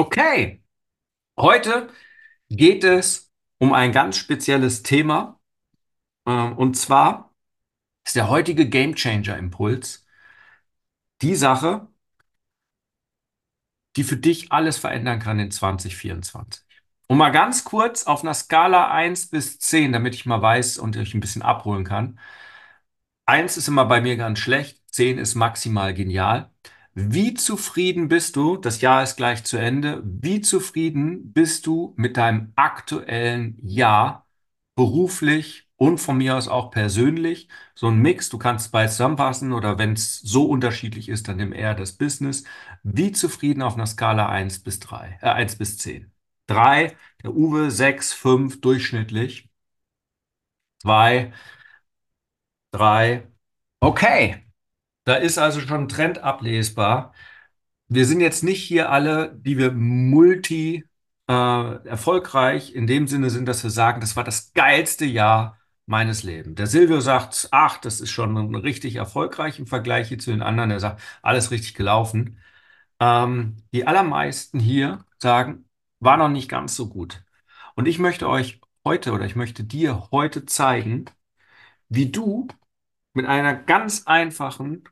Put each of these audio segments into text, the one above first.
Okay, heute geht es um ein ganz spezielles Thema. ähm, Und zwar ist der heutige Gamechanger Impuls die Sache, die für dich alles verändern kann in 2024. Und mal ganz kurz auf einer Skala 1 bis 10, damit ich mal weiß und euch ein bisschen abholen kann. 1 ist immer bei mir ganz schlecht, 10 ist maximal genial. Wie zufrieden bist du, das Jahr ist gleich zu Ende, wie zufrieden bist du mit deinem aktuellen Jahr, beruflich und von mir aus auch persönlich? So ein Mix, du kannst beides zusammenfassen oder wenn es so unterschiedlich ist, dann nimm eher das Business. Wie zufrieden auf einer Skala 1 bis 3, äh, 1 bis 10? 3, der Uwe, 6, 5, durchschnittlich. 2, 3, okay. Da ist also schon ein Trend ablesbar. Wir sind jetzt nicht hier alle, die wir multi äh, erfolgreich in dem Sinne sind, dass wir sagen, das war das geilste Jahr meines Lebens. Der Silvio sagt, ach, das ist schon richtig erfolgreich im Vergleich hier zu den anderen. Er sagt, alles richtig gelaufen. Ähm, die allermeisten hier sagen, war noch nicht ganz so gut. Und ich möchte euch heute oder ich möchte dir heute zeigen, wie du mit einer ganz einfachen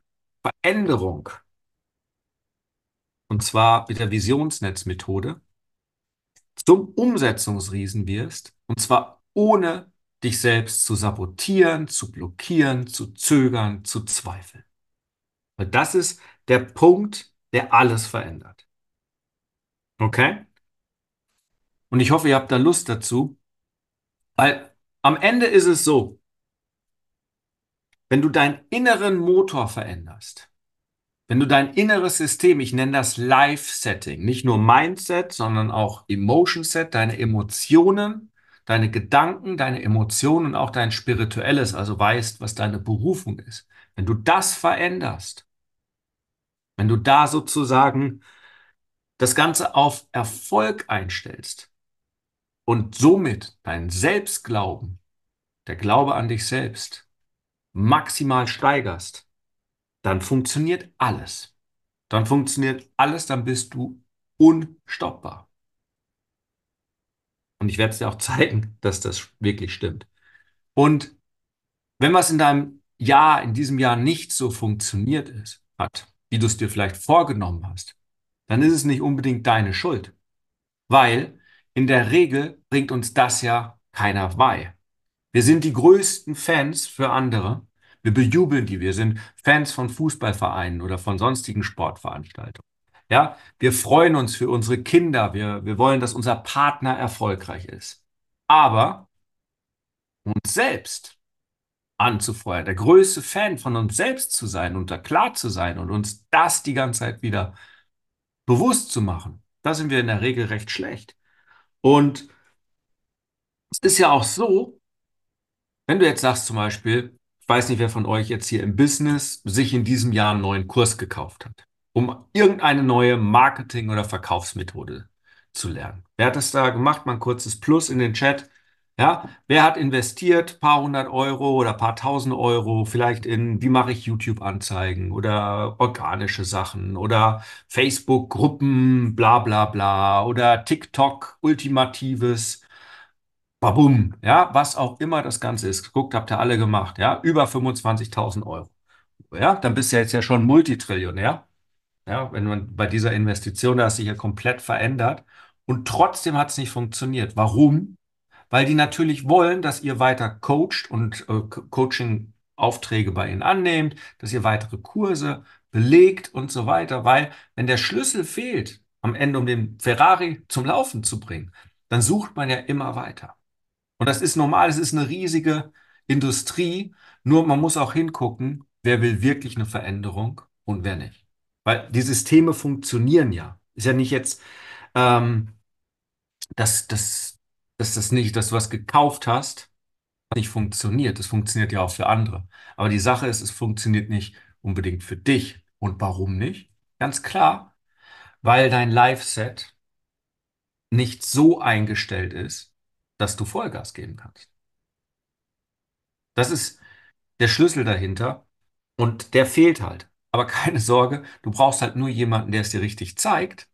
Veränderung, und zwar mit der Visionsnetzmethode, zum Umsetzungsriesen wirst, und zwar ohne dich selbst zu sabotieren, zu blockieren, zu zögern, zu zweifeln. Weil das ist der Punkt, der alles verändert. Okay? Und ich hoffe, ihr habt da Lust dazu, weil am Ende ist es so, wenn du deinen inneren Motor veränderst, wenn du dein inneres System, ich nenne das Life-Setting, nicht nur Mindset, sondern auch Emotion-Set, deine Emotionen, deine Gedanken, deine Emotionen und auch dein Spirituelles, also weißt, was deine Berufung ist. Wenn du das veränderst, wenn du da sozusagen das Ganze auf Erfolg einstellst und somit dein Selbstglauben, der Glaube an dich selbst, maximal steigerst, dann funktioniert alles. Dann funktioniert alles, dann bist du unstoppbar. Und ich werde es dir auch zeigen, dass das wirklich stimmt. Und wenn was in deinem Jahr, in diesem Jahr nicht so funktioniert ist, hat, wie du es dir vielleicht vorgenommen hast, dann ist es nicht unbedingt deine Schuld. Weil in der Regel bringt uns das ja keiner bei. Wir sind die größten Fans für andere. Wir bejubeln die. Wir sind Fans von Fußballvereinen oder von sonstigen Sportveranstaltungen. Ja, wir freuen uns für unsere Kinder. Wir, wir wollen, dass unser Partner erfolgreich ist. Aber uns selbst anzufeuern, der größte Fan von uns selbst zu sein und da klar zu sein und uns das die ganze Zeit wieder bewusst zu machen, da sind wir in der Regel recht schlecht. Und es ist ja auch so, wenn du jetzt sagst zum Beispiel, ich weiß nicht, wer von euch jetzt hier im Business sich in diesem Jahr einen neuen Kurs gekauft hat, um irgendeine neue Marketing- oder Verkaufsmethode zu lernen. Wer hat das da gemacht? Mal ein kurzes Plus in den Chat. Ja, wer hat investiert, paar hundert Euro oder paar tausend Euro, vielleicht in, wie mache ich YouTube-Anzeigen oder organische Sachen oder Facebook-Gruppen, bla bla bla oder TikTok, Ultimatives, babum, ja, was auch immer das Ganze ist. Guckt, habt ihr alle gemacht, ja, über 25.000 Euro. Ja, dann bist du jetzt ja schon Multitrillionär. Ja, wenn man bei dieser Investition, da hast sich ja komplett verändert und trotzdem hat es nicht funktioniert. Warum? weil die natürlich wollen, dass ihr weiter coacht und äh, Coaching-Aufträge bei ihnen annehmt, dass ihr weitere Kurse belegt und so weiter, weil wenn der Schlüssel fehlt am Ende, um den Ferrari zum Laufen zu bringen, dann sucht man ja immer weiter. Und das ist normal, es ist eine riesige Industrie, nur man muss auch hingucken, wer will wirklich eine Veränderung und wer nicht. Weil die Systeme funktionieren ja. Ist ja nicht jetzt, ähm, dass das dass das nicht, dass du was gekauft hast, nicht funktioniert. Das funktioniert ja auch für andere. Aber die Sache ist, es funktioniert nicht unbedingt für dich. Und warum nicht? Ganz klar, weil dein Live-Set nicht so eingestellt ist, dass du Vollgas geben kannst. Das ist der Schlüssel dahinter und der fehlt halt. Aber keine Sorge, du brauchst halt nur jemanden, der es dir richtig zeigt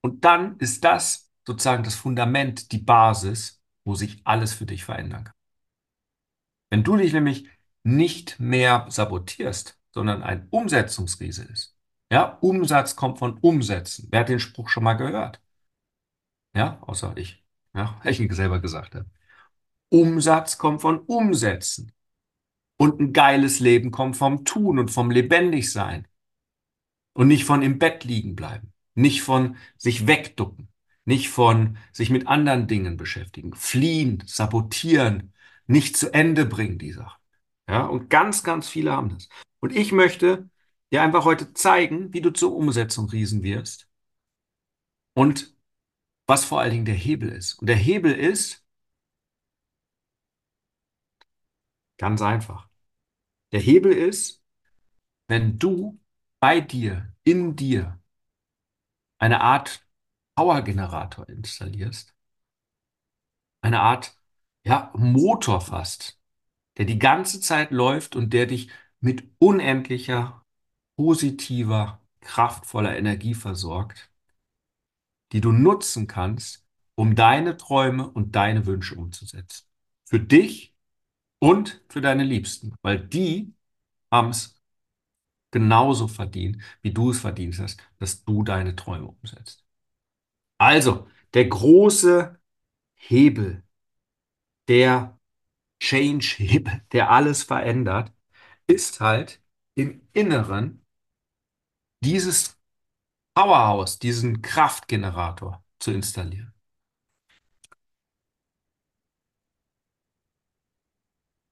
Und dann ist das sozusagen das Fundament, die Basis, wo sich alles für dich verändern kann. Wenn du dich nämlich nicht mehr sabotierst, sondern ein Umsetzungsriese ist. Ja, Umsatz kommt von Umsetzen. Wer hat den Spruch schon mal gehört? Ja, außer ich. Ja, ich selber gesagt habe. Umsatz kommt von Umsetzen. Und ein geiles Leben kommt vom Tun und vom Lebendigsein. Und nicht von im Bett liegen bleiben. Nicht von sich wegducken. Nicht von sich mit anderen Dingen beschäftigen. Fliehen, sabotieren, nicht zu Ende bringen, die Sachen. Ja, und ganz, ganz viele haben das. Und ich möchte dir einfach heute zeigen, wie du zur Umsetzung riesen wirst. Und was vor allen Dingen der Hebel ist. Und der Hebel ist ganz einfach. Der Hebel ist, wenn du bei dir, in dir, eine Art Powergenerator installierst, eine Art ja, Motor fast, der die ganze Zeit läuft und der dich mit unendlicher, positiver, kraftvoller Energie versorgt, die du nutzen kannst, um deine Träume und deine Wünsche umzusetzen. Für dich und für deine Liebsten, weil die haben es genauso verdient, wie du es verdient hast, dass du deine Träume umsetzt. Also, der große Hebel, der Change-Hebel, der alles verändert, ist halt im Inneren dieses Powerhouse, diesen Kraftgenerator zu installieren.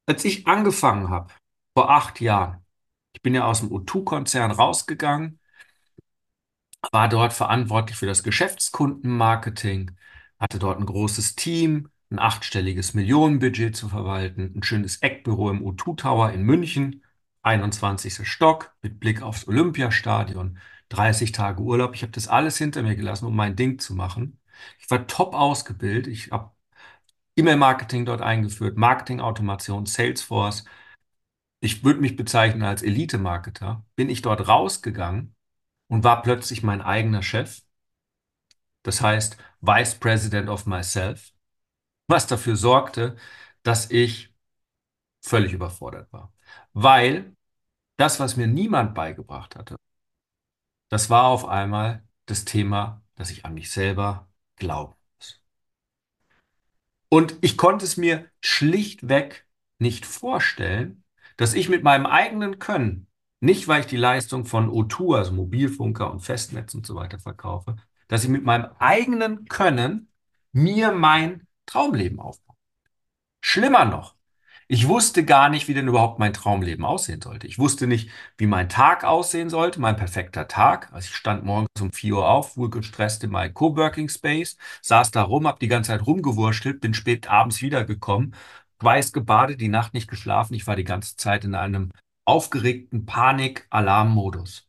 Als ich angefangen habe, vor acht Jahren, ich bin ja aus dem O2-Konzern rausgegangen, war dort verantwortlich für das Geschäftskundenmarketing, hatte dort ein großes Team, ein achtstelliges Millionenbudget zu verwalten, ein schönes Eckbüro im O2 Tower in München, 21. Stock mit Blick aufs Olympiastadion, 30 Tage Urlaub. Ich habe das alles hinter mir gelassen, um mein Ding zu machen. Ich war top ausgebildet. Ich habe E-Mail-Marketing dort eingeführt, Marketing-Automation, Salesforce. Ich würde mich bezeichnen als Elite-Marketer. Bin ich dort rausgegangen und war plötzlich mein eigener Chef. Das heißt, Vice President of Myself was dafür sorgte, dass ich völlig überfordert war. Weil das, was mir niemand beigebracht hatte, das war auf einmal das Thema, dass ich an mich selber glauben muss. Und ich konnte es mir schlichtweg nicht vorstellen, dass ich mit meinem eigenen Können, nicht weil ich die Leistung von O2, also Mobilfunker und Festnetz und so weiter verkaufe, dass ich mit meinem eigenen Können mir mein Traumleben aufbauen. Schlimmer noch, ich wusste gar nicht, wie denn überhaupt mein Traumleben aussehen sollte. Ich wusste nicht, wie mein Tag aussehen sollte, mein perfekter Tag. Also ich stand morgens um 4 Uhr auf, wohl gestresst in meinem Coworking Space, saß da rum, hab die ganze Zeit rumgewurschtelt, bin spät abends wiedergekommen, weiß gebadet, die Nacht nicht geschlafen. Ich war die ganze Zeit in einem aufgeregten Panik-Alarm-Modus.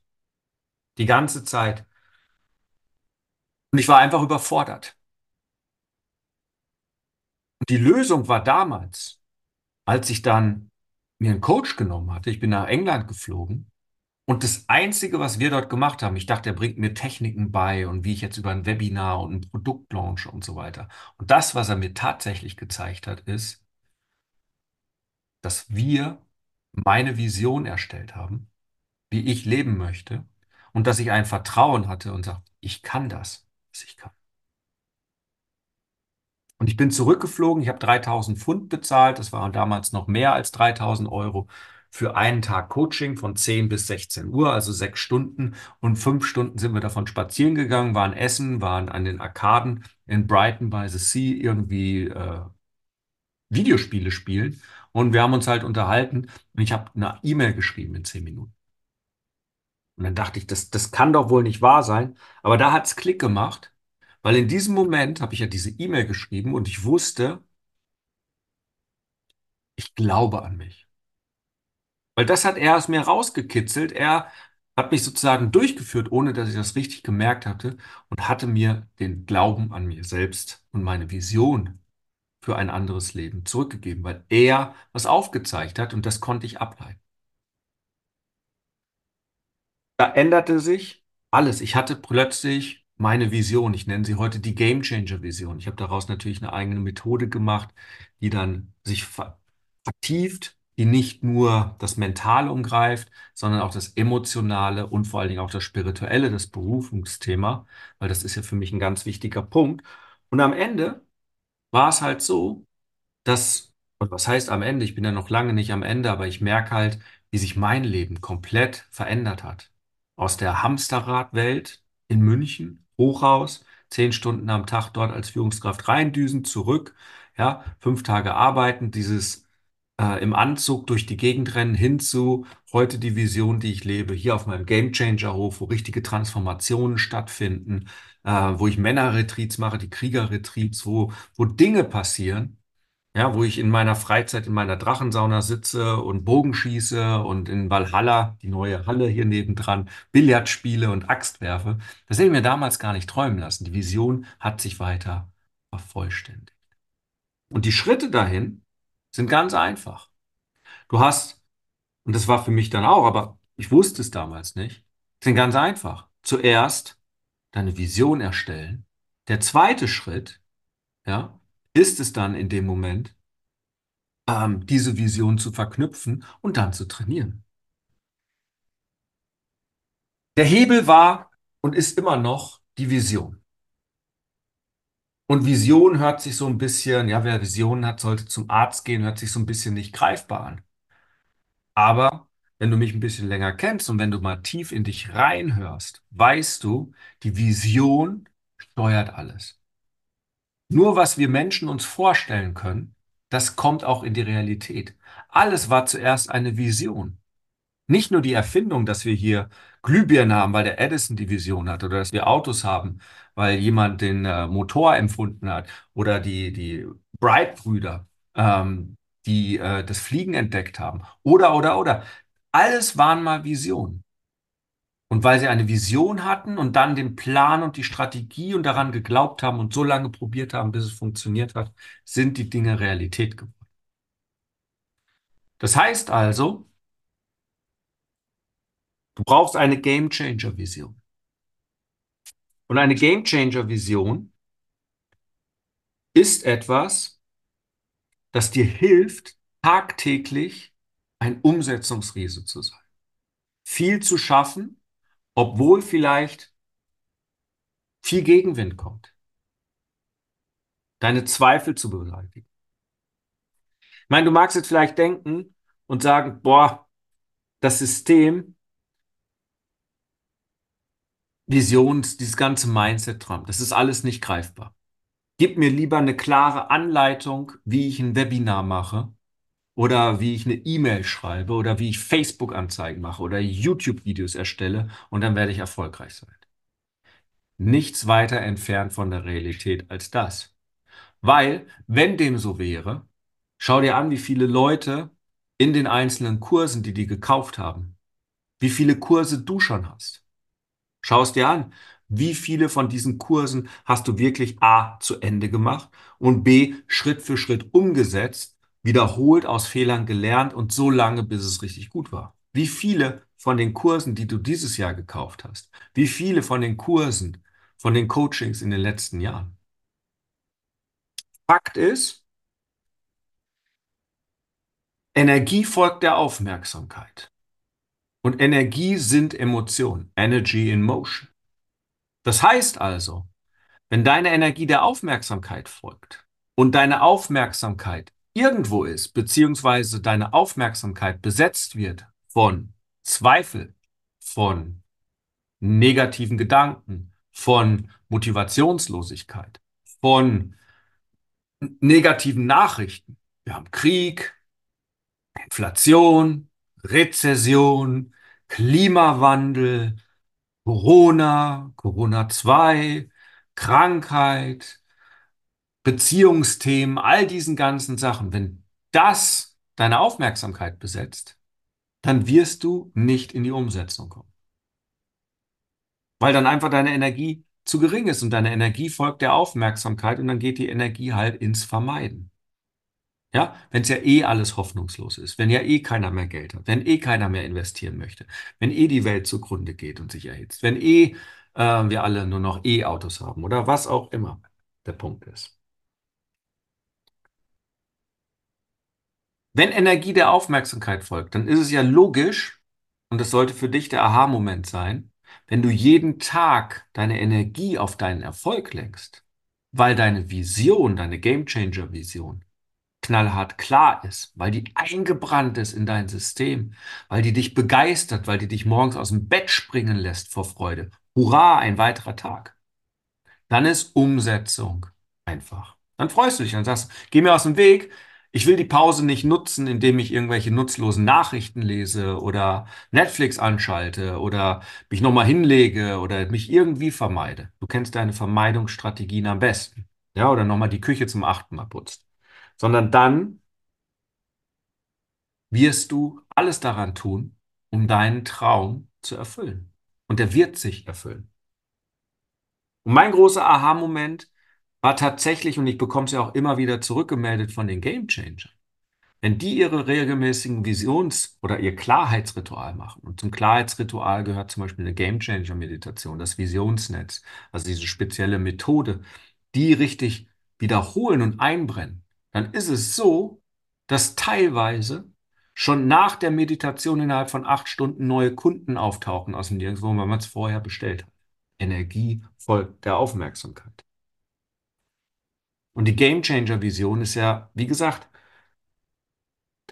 Die ganze Zeit. Und ich war einfach überfordert. Und die Lösung war damals, als ich dann mir einen Coach genommen hatte, ich bin nach England geflogen und das Einzige, was wir dort gemacht haben, ich dachte, er bringt mir Techniken bei und wie ich jetzt über ein Webinar und ein Produkt launche und so weiter. Und das, was er mir tatsächlich gezeigt hat, ist, dass wir meine Vision erstellt haben, wie ich leben möchte und dass ich ein Vertrauen hatte und sagte, ich kann das, was ich kann. Und ich bin zurückgeflogen, ich habe 3000 Pfund bezahlt, das waren damals noch mehr als 3000 Euro für einen Tag Coaching von 10 bis 16 Uhr, also sechs Stunden. Und fünf Stunden sind wir davon spazieren gegangen, waren essen, waren an den Arkaden in Brighton by the Sea irgendwie äh, Videospiele spielen. Und wir haben uns halt unterhalten und ich habe eine E-Mail geschrieben in 10 Minuten. Und dann dachte ich, das, das kann doch wohl nicht wahr sein. Aber da hat es Klick gemacht. Weil in diesem Moment habe ich ja diese E-Mail geschrieben und ich wusste, ich glaube an mich. Weil das hat er aus mir rausgekitzelt. Er hat mich sozusagen durchgeführt, ohne dass ich das richtig gemerkt hatte und hatte mir den Glauben an mir selbst und meine Vision für ein anderes Leben zurückgegeben, weil er was aufgezeigt hat und das konnte ich ableiten. Da änderte sich alles. Ich hatte plötzlich meine Vision. Ich nenne sie heute die Game Changer Vision. Ich habe daraus natürlich eine eigene Methode gemacht, die dann sich vertieft, die nicht nur das Mentale umgreift, sondern auch das Emotionale und vor allen Dingen auch das Spirituelle, das Berufungsthema, weil das ist ja für mich ein ganz wichtiger Punkt. Und am Ende war es halt so, dass, und was heißt am Ende? Ich bin ja noch lange nicht am Ende, aber ich merke halt, wie sich mein Leben komplett verändert hat. Aus der Hamsterradwelt in München, Hochhaus, zehn Stunden am Tag dort als Führungskraft reindüsen, zurück, ja, fünf Tage arbeiten, dieses äh, im Anzug durch die Gegend rennen, hinzu heute die Vision, die ich lebe, hier auf meinem Game Changer Hof, wo richtige Transformationen stattfinden, äh, wo ich Männerretreats mache, die Kriegerretreats, wo, wo Dinge passieren, ja, wo ich in meiner Freizeit in meiner Drachensauna sitze und Bogen schieße und in Valhalla, die neue Halle hier nebendran, Billard spiele und Axt werfe. Das hätte ich mir damals gar nicht träumen lassen. Die Vision hat sich weiter vervollständigt. Und die Schritte dahin sind ganz einfach. Du hast, und das war für mich dann auch, aber ich wusste es damals nicht, sind ganz einfach. Zuerst deine Vision erstellen. Der zweite Schritt, ja, ist es dann in dem Moment, ähm, diese Vision zu verknüpfen und dann zu trainieren. Der Hebel war und ist immer noch die Vision. Und Vision hört sich so ein bisschen, ja, wer Visionen hat, sollte zum Arzt gehen, hört sich so ein bisschen nicht greifbar an. Aber wenn du mich ein bisschen länger kennst und wenn du mal tief in dich reinhörst, weißt du, die Vision steuert alles. Nur was wir Menschen uns vorstellen können, das kommt auch in die Realität. Alles war zuerst eine Vision. Nicht nur die Erfindung, dass wir hier Glühbirnen haben, weil der Edison die Vision hat, oder dass wir Autos haben, weil jemand den äh, Motor empfunden hat, oder die, die Bright-Brüder, ähm, die äh, das Fliegen entdeckt haben, oder, oder, oder. Alles waren mal Visionen. Und weil sie eine Vision hatten und dann den Plan und die Strategie und daran geglaubt haben und so lange probiert haben, bis es funktioniert hat, sind die Dinge Realität geworden. Das heißt also, du brauchst eine Game Changer Vision. Und eine Game Changer Vision ist etwas, das dir hilft, tagtäglich ein Umsetzungsriese zu sein. Viel zu schaffen obwohl vielleicht viel Gegenwind kommt. Deine Zweifel zu beseitigen. Ich meine, du magst jetzt vielleicht denken und sagen, boah, das System, Visions, dieses ganze Mindset-Trump, das ist alles nicht greifbar. Gib mir lieber eine klare Anleitung, wie ich ein Webinar mache oder wie ich eine E-Mail schreibe oder wie ich Facebook-Anzeigen mache oder YouTube-Videos erstelle und dann werde ich erfolgreich sein. Nichts weiter entfernt von der Realität als das. Weil, wenn dem so wäre, schau dir an, wie viele Leute in den einzelnen Kursen, die die gekauft haben, wie viele Kurse du schon hast. Schau es dir an. Wie viele von diesen Kursen hast du wirklich A zu Ende gemacht und B Schritt für Schritt umgesetzt wiederholt aus Fehlern gelernt und so lange, bis es richtig gut war. Wie viele von den Kursen, die du dieses Jahr gekauft hast, wie viele von den Kursen, von den Coachings in den letzten Jahren? Fakt ist, Energie folgt der Aufmerksamkeit. Und Energie sind Emotionen. Energy in Motion. Das heißt also, wenn deine Energie der Aufmerksamkeit folgt und deine Aufmerksamkeit irgendwo ist, beziehungsweise deine Aufmerksamkeit besetzt wird von Zweifel, von negativen Gedanken, von Motivationslosigkeit, von negativen Nachrichten. Wir haben Krieg, Inflation, Rezession, Klimawandel, Corona, Corona 2, Krankheit, Beziehungsthemen, all diesen ganzen Sachen, wenn das deine Aufmerksamkeit besetzt, dann wirst du nicht in die Umsetzung kommen. Weil dann einfach deine Energie zu gering ist und deine Energie folgt der Aufmerksamkeit und dann geht die Energie halt ins Vermeiden. Ja, wenn es ja eh alles hoffnungslos ist, wenn ja eh keiner mehr Geld hat, wenn eh keiner mehr investieren möchte, wenn eh die Welt zugrunde geht und sich erhitzt, wenn eh äh, wir alle nur noch E-Autos haben oder was auch immer der Punkt ist. Wenn Energie der Aufmerksamkeit folgt, dann ist es ja logisch, und das sollte für dich der Aha-Moment sein, wenn du jeden Tag deine Energie auf deinen Erfolg lenkst, weil deine Vision, deine Gamechanger-Vision knallhart klar ist, weil die eingebrannt ist in dein System, weil die dich begeistert, weil die dich morgens aus dem Bett springen lässt vor Freude. Hurra, ein weiterer Tag. Dann ist Umsetzung einfach. Dann freust du dich und sagst, geh mir aus dem Weg. Ich will die Pause nicht nutzen, indem ich irgendwelche nutzlosen Nachrichten lese oder Netflix anschalte oder mich nochmal hinlege oder mich irgendwie vermeide. Du kennst deine Vermeidungsstrategien am besten. Ja, oder nochmal die Küche zum achten Mal putzt sondern dann wirst du alles daran tun, um deinen Traum zu erfüllen. Und der wird sich erfüllen. Und mein großer Aha-Moment war tatsächlich, und ich bekomme es ja auch immer wieder zurückgemeldet von den Game Changern, wenn die ihre regelmäßigen Visions- oder ihr Klarheitsritual machen, und zum Klarheitsritual gehört zum Beispiel eine Game Changer Meditation, das Visionsnetz, also diese spezielle Methode, die richtig wiederholen und einbrennen, dann ist es so, dass teilweise schon nach der Meditation innerhalb von acht Stunden neue Kunden auftauchen aus dem Nirgendwo, weil man es vorher bestellt hat. Energie folgt der Aufmerksamkeit. Und die Game Changer Vision ist ja, wie gesagt,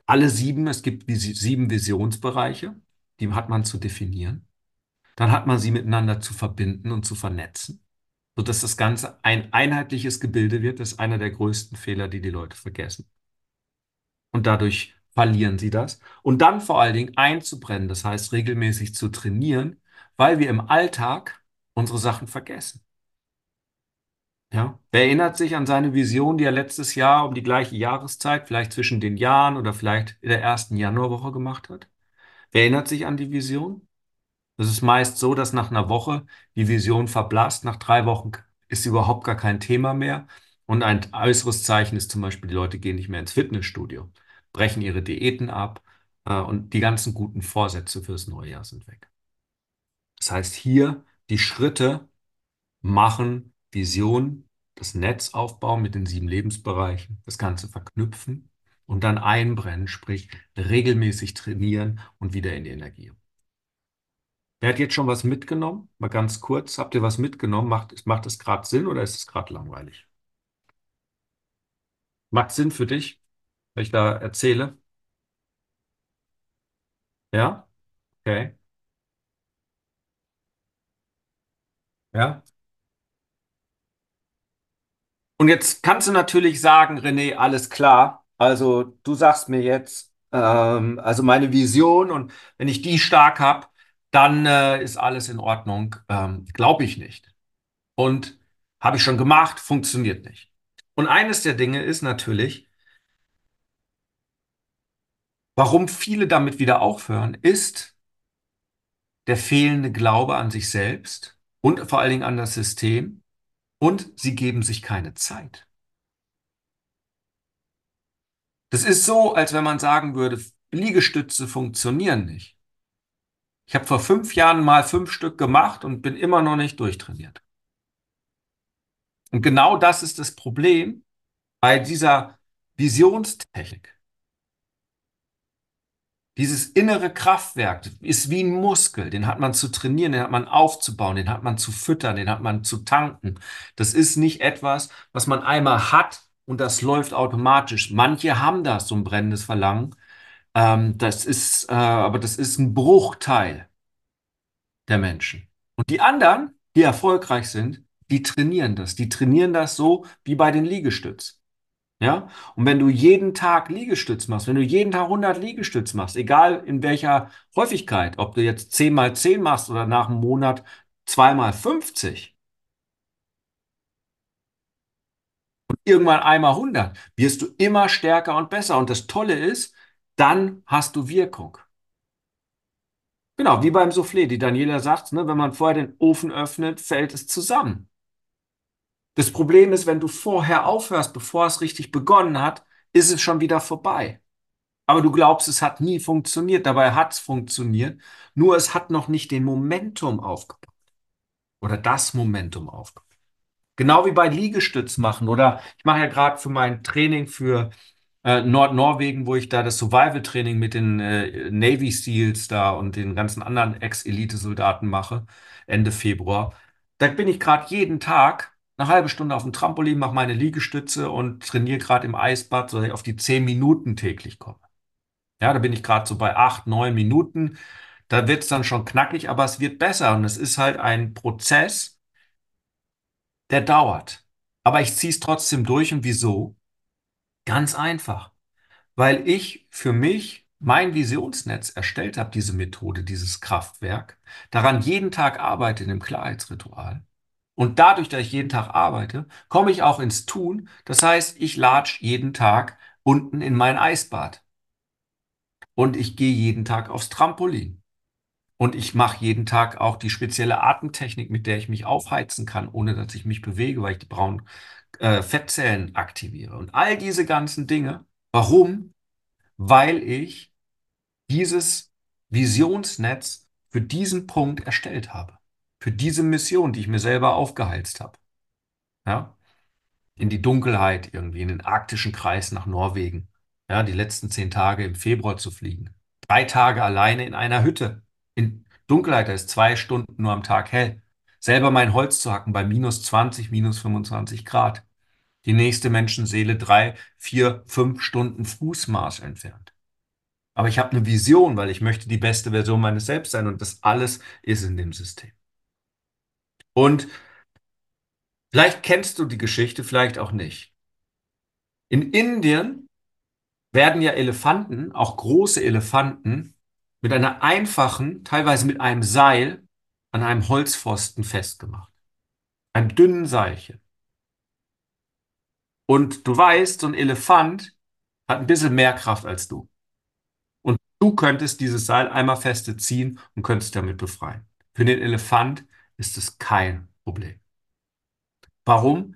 alle sieben, es gibt sieben Visionsbereiche, die hat man zu definieren. Dann hat man sie miteinander zu verbinden und zu vernetzen sodass das Ganze ein einheitliches Gebilde wird. Das ist einer der größten Fehler, die die Leute vergessen. Und dadurch verlieren sie das. Und dann vor allen Dingen einzubrennen, das heißt regelmäßig zu trainieren, weil wir im Alltag unsere Sachen vergessen. Ja, wer erinnert sich an seine Vision, die er letztes Jahr um die gleiche Jahreszeit, vielleicht zwischen den Jahren oder vielleicht in der ersten Januarwoche gemacht hat? Wer erinnert sich an die Vision? Es ist meist so, dass nach einer Woche die Vision verblasst. Nach drei Wochen ist sie überhaupt gar kein Thema mehr. Und ein äußeres Zeichen ist zum Beispiel, die Leute gehen nicht mehr ins Fitnessstudio, brechen ihre Diäten ab äh, und die ganzen guten Vorsätze fürs neue Jahr sind weg. Das heißt, hier die Schritte machen Vision, das Netz aufbauen mit den sieben Lebensbereichen, das Ganze verknüpfen und dann einbrennen, sprich regelmäßig trainieren und wieder in die Energie. Wer hat jetzt schon was mitgenommen? Mal ganz kurz. Habt ihr was mitgenommen? Macht, macht es gerade Sinn oder ist es gerade langweilig? Macht Sinn für dich, wenn ich da erzähle? Ja? Okay. Ja? Und jetzt kannst du natürlich sagen, René, alles klar. Also du sagst mir jetzt, ähm, also meine Vision und wenn ich die stark habe, dann äh, ist alles in Ordnung. Ähm, Glaube ich nicht. Und habe ich schon gemacht, funktioniert nicht. Und eines der Dinge ist natürlich, warum viele damit wieder aufhören, ist der fehlende Glaube an sich selbst und vor allen Dingen an das System und sie geben sich keine Zeit. Das ist so, als wenn man sagen würde, Liegestütze funktionieren nicht. Ich habe vor fünf Jahren mal fünf Stück gemacht und bin immer noch nicht durchtrainiert. Und genau das ist das Problem bei dieser Visionstechnik. Dieses innere Kraftwerk ist wie ein Muskel, den hat man zu trainieren, den hat man aufzubauen, den hat man zu füttern, den hat man zu tanken. Das ist nicht etwas, was man einmal hat und das läuft automatisch. Manche haben das, so ein brennendes Verlangen, ähm, das ist, äh, aber das ist ein Bruchteil der Menschen. Und die anderen, die erfolgreich sind, die trainieren das. Die trainieren das so wie bei den Liegestütz. Ja? Und wenn du jeden Tag Liegestütz machst, wenn du jeden Tag 100 Liegestütz machst, egal in welcher Häufigkeit, ob du jetzt 10 mal 10 machst oder nach einem Monat 2 mal 50 und irgendwann einmal 100, wirst du immer stärker und besser. Und das Tolle ist, dann hast du Wirkung. Genau, wie beim Soufflé. Die Daniela sagt, ne, wenn man vorher den Ofen öffnet, fällt es zusammen. Das Problem ist, wenn du vorher aufhörst, bevor es richtig begonnen hat, ist es schon wieder vorbei. Aber du glaubst, es hat nie funktioniert. Dabei hat es funktioniert. Nur es hat noch nicht den Momentum aufgebaut. oder das Momentum aufkommt. Genau wie bei Liegestütz machen oder ich mache ja gerade für mein Training für äh, Nordnorwegen, wo ich da das Survival-Training mit den äh, Navy Seals da und den ganzen anderen Ex-Elite-Soldaten mache, Ende Februar. Da bin ich gerade jeden Tag eine halbe Stunde auf dem Trampolin, mache meine Liegestütze und trainiere gerade im Eisbad, sodass ich auf die zehn Minuten täglich komme. Ja, da bin ich gerade so bei acht, neun Minuten. Da wird es dann schon knackig, aber es wird besser. Und es ist halt ein Prozess, der dauert. Aber ich ziehe es trotzdem durch. Und wieso? Ganz einfach. Weil ich für mich mein Visionsnetz erstellt habe, diese Methode, dieses Kraftwerk, daran jeden Tag arbeite in dem Klarheitsritual. Und dadurch, dass ich jeden Tag arbeite, komme ich auch ins Tun. Das heißt, ich latsch jeden Tag unten in mein Eisbad. Und ich gehe jeden Tag aufs Trampolin. Und ich mache jeden Tag auch die spezielle Atemtechnik, mit der ich mich aufheizen kann, ohne dass ich mich bewege, weil ich die braunen äh, Fettzellen aktiviere. Und all diese ganzen Dinge. Warum? Weil ich dieses Visionsnetz für diesen Punkt erstellt habe. Für diese Mission, die ich mir selber aufgeheizt habe. Ja? In die Dunkelheit irgendwie, in den arktischen Kreis nach Norwegen. Ja, die letzten zehn Tage im Februar zu fliegen. Drei Tage alleine in einer Hütte. In Dunkelheit, da ist zwei Stunden nur am Tag hell. Selber mein Holz zu hacken bei minus 20, minus 25 Grad. Die nächste Menschenseele drei, vier, fünf Stunden Fußmaß entfernt. Aber ich habe eine Vision, weil ich möchte die beste Version meines Selbst sein und das alles ist in dem System. Und vielleicht kennst du die Geschichte, vielleicht auch nicht. In Indien werden ja Elefanten, auch große Elefanten, mit einer einfachen, teilweise mit einem Seil an einem Holzpfosten festgemacht. Einem dünnen Seilchen. Und du weißt, so ein Elefant hat ein bisschen mehr Kraft als du. Und du könntest dieses Seil einmal feste ziehen und könntest damit befreien. Für den Elefant ist es kein Problem. Warum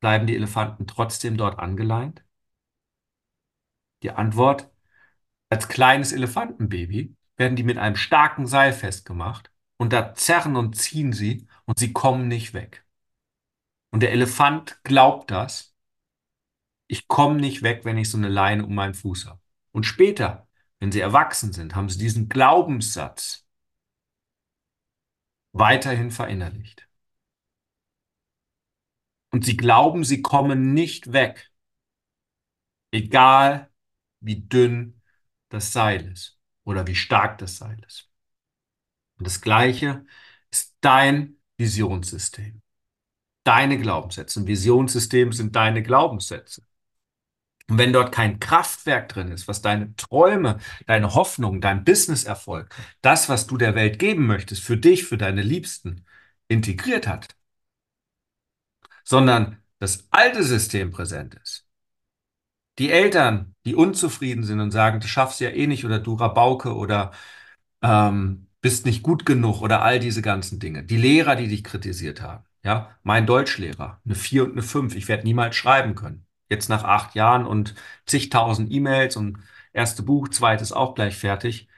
bleiben die Elefanten trotzdem dort angeleint? Die Antwort, als kleines Elefantenbaby werden die mit einem starken Seil festgemacht und da zerren und ziehen sie und sie kommen nicht weg. Und der Elefant glaubt das. Ich komme nicht weg, wenn ich so eine Leine um meinen Fuß habe. Und später, wenn sie erwachsen sind, haben sie diesen Glaubenssatz weiterhin verinnerlicht. Und sie glauben, sie kommen nicht weg, egal wie dünn das Seil ist oder wie stark das Seil ist. Und das Gleiche ist dein Visionssystem, deine Glaubenssätze. Ein Visionssystem sind deine Glaubenssätze. Und wenn dort kein Kraftwerk drin ist, was deine Träume, deine Hoffnung, dein Businesserfolg, das, was du der Welt geben möchtest, für dich, für deine Liebsten, integriert hat, sondern das alte System präsent ist, die Eltern, die unzufrieden sind und sagen, du schaffst ja eh nicht oder du Rabauke oder ähm, bist nicht gut genug oder all diese ganzen Dinge. Die Lehrer, die dich kritisiert haben. Ja, mein Deutschlehrer, eine 4 und eine 5. Ich werde niemals schreiben können. Jetzt nach acht Jahren und zigtausend E-Mails und erste Buch, zweites auch gleich fertig.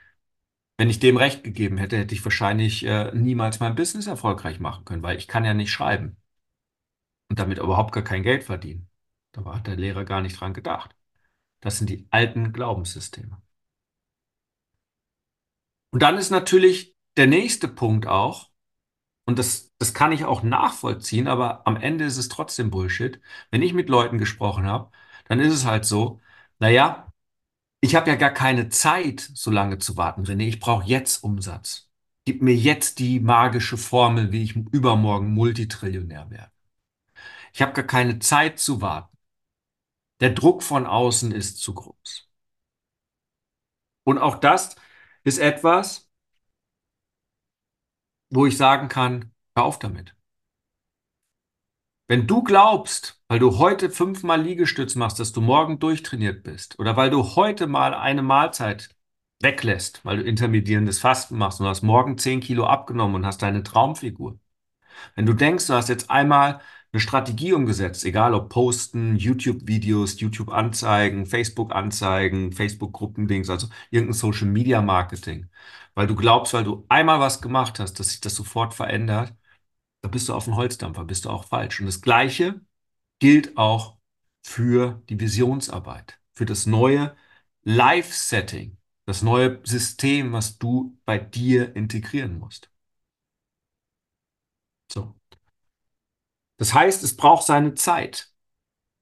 Wenn ich dem recht gegeben hätte, hätte ich wahrscheinlich äh, niemals mein Business erfolgreich machen können, weil ich kann ja nicht schreiben und damit überhaupt gar kein Geld verdienen. Da hat der Lehrer gar nicht dran gedacht. Das sind die alten Glaubenssysteme. Und dann ist natürlich der nächste Punkt auch, und das, das kann ich auch nachvollziehen, aber am Ende ist es trotzdem Bullshit. Wenn ich mit Leuten gesprochen habe, dann ist es halt so, naja, ich habe ja gar keine Zeit, so lange zu warten, René. Ich brauche jetzt Umsatz. Gib mir jetzt die magische Formel, wie ich übermorgen Multitrillionär werde. Ich habe gar keine Zeit zu warten. Der Druck von außen ist zu groß. Und auch das ist etwas, wo ich sagen kann, hör auf damit. Wenn du glaubst, weil du heute fünfmal Liegestütz machst, dass du morgen durchtrainiert bist, oder weil du heute mal eine Mahlzeit weglässt, weil du intermittierendes Fasten machst und hast morgen 10 Kilo abgenommen und hast deine Traumfigur. Wenn du denkst, du hast jetzt einmal eine Strategie umgesetzt, egal ob Posten, YouTube-Videos, YouTube-Anzeigen, Facebook-Anzeigen, Facebook-Gruppendings, also irgendein Social-Media-Marketing. Weil du glaubst, weil du einmal was gemacht hast, dass sich das sofort verändert, Da bist du auf dem Holzdampfer, bist du auch falsch. Und das Gleiche gilt auch für die Visionsarbeit, für das neue Life-Setting, das neue System, was du bei dir integrieren musst. So. Das heißt, es braucht seine Zeit.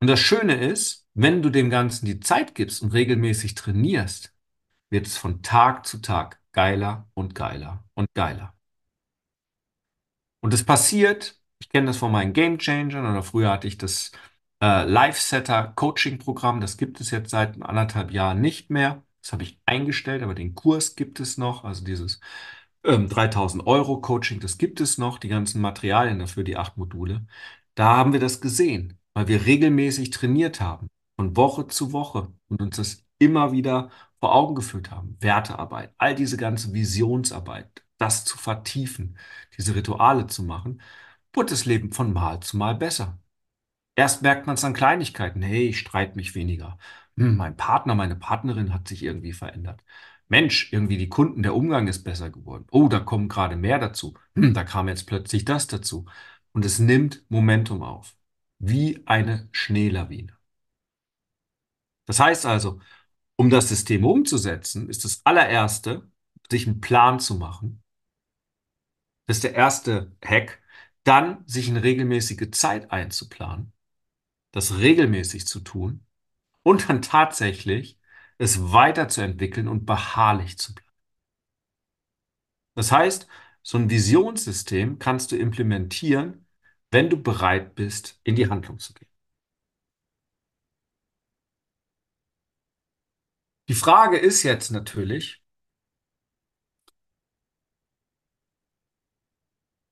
Und das Schöne ist, wenn du dem Ganzen die Zeit gibst und regelmäßig trainierst, wird es von Tag zu Tag geiler und geiler und geiler. Und es passiert, ich kenne das von meinen Game Changern oder früher hatte ich das äh, Live-Setter Coaching-Programm, das gibt es jetzt seit anderthalb Jahren nicht mehr. Das habe ich eingestellt, aber den Kurs gibt es noch, also dieses ähm, 3000 Euro Coaching, das gibt es noch, die ganzen Materialien dafür, die acht Module. Da haben wir das gesehen, weil wir regelmäßig trainiert haben, von Woche zu Woche und uns das immer wieder vor Augen geführt haben. Wertearbeit, all diese ganze Visionsarbeit, das zu vertiefen, diese Rituale zu machen, wird das Leben von Mal zu Mal besser. Erst merkt man es an Kleinigkeiten. Hey, ich streite mich weniger. Hm, mein Partner, meine Partnerin hat sich irgendwie verändert. Mensch, irgendwie die Kunden, der Umgang ist besser geworden. Oh, da kommen gerade mehr dazu. Hm, da kam jetzt plötzlich das dazu. Und es nimmt Momentum auf. Wie eine Schneelawine. Das heißt also, um das System umzusetzen, ist das allererste, sich einen Plan zu machen. Das ist der erste Hack. Dann sich eine regelmäßige Zeit einzuplanen, das regelmäßig zu tun und dann tatsächlich es weiterzuentwickeln und beharrlich zu bleiben. Das heißt, so ein Visionssystem kannst du implementieren, wenn du bereit bist, in die Handlung zu gehen. Die Frage ist jetzt natürlich,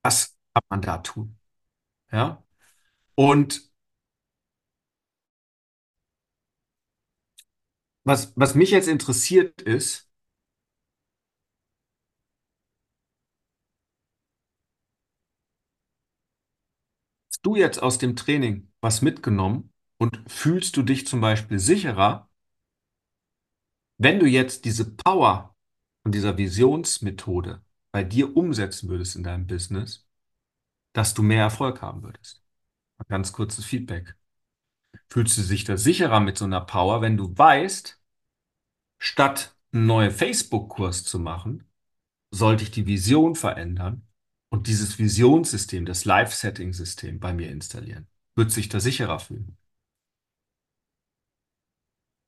was kann man da tun? Ja? Und was, was mich jetzt interessiert ist, hast du jetzt aus dem Training was mitgenommen und fühlst du dich zum Beispiel sicherer, wenn du jetzt diese Power von dieser Visionsmethode bei dir umsetzen würdest in deinem Business, dass du mehr Erfolg haben würdest? Ein ganz kurzes Feedback. Fühlst du dich da sicherer mit so einer Power, wenn du weißt, statt einen neuen Facebook-Kurs zu machen, sollte ich die Vision verändern und dieses Visionssystem, das Live-Setting-System bei mir installieren? Wird sich da sicherer fühlen?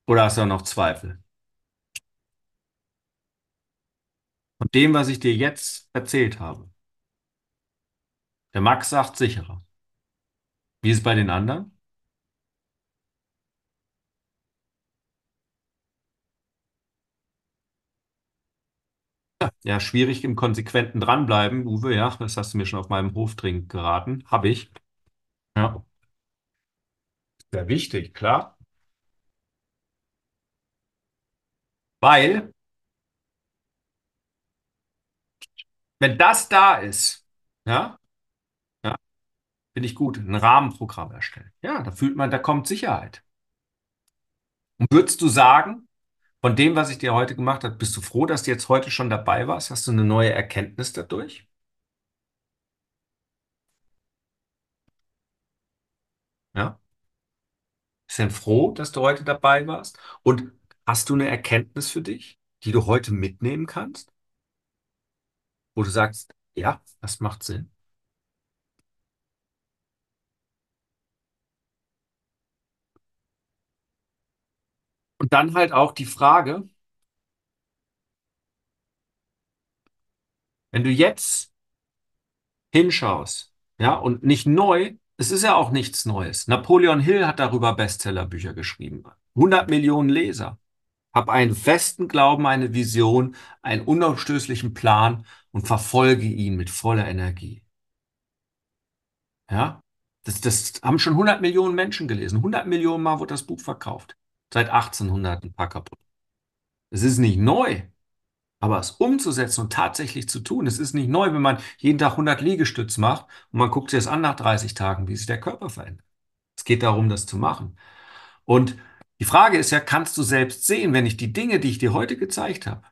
Oder hast du auch noch Zweifel? Von dem, was ich dir jetzt erzählt habe. Der Max sagt sicherer. Wie ist es bei den anderen? Ja, schwierig im konsequenten Dranbleiben, Uwe, ja, das hast du mir schon auf meinem Hoftrink geraten. Habe ich. Ja. Sehr wichtig, klar. Weil, wenn das da ist, ja, ja, finde ich gut, ein Rahmenprogramm erstellen. Ja, da fühlt man, da kommt Sicherheit. Und würdest du sagen, von dem, was ich dir heute gemacht habe, bist du froh, dass du jetzt heute schon dabei warst? Hast du eine neue Erkenntnis dadurch? Ja? Bist du denn froh, dass du heute dabei warst? Und hast du eine Erkenntnis für dich, die du heute mitnehmen kannst? Wo du sagst, ja, das macht Sinn. Und dann halt auch die Frage, wenn du jetzt hinschaust, ja, und nicht neu, es ist ja auch nichts Neues. Napoleon Hill hat darüber Bestsellerbücher geschrieben. 100 Millionen Leser. Hab einen festen Glauben, eine Vision, einen unaufstößlichen Plan und verfolge ihn mit voller Energie. Ja, das, das haben schon 100 Millionen Menschen gelesen. 100 Millionen Mal wurde das Buch verkauft. Seit 1800 ein paar kaputt. Es ist nicht neu, aber es umzusetzen und tatsächlich zu tun, es ist nicht neu, wenn man jeden Tag 100 Liegestütz macht und man guckt sich das an nach 30 Tagen, wie sich der Körper verändert. Es geht darum, das zu machen. Und die Frage ist ja, kannst du selbst sehen, wenn ich die Dinge, die ich dir heute gezeigt habe,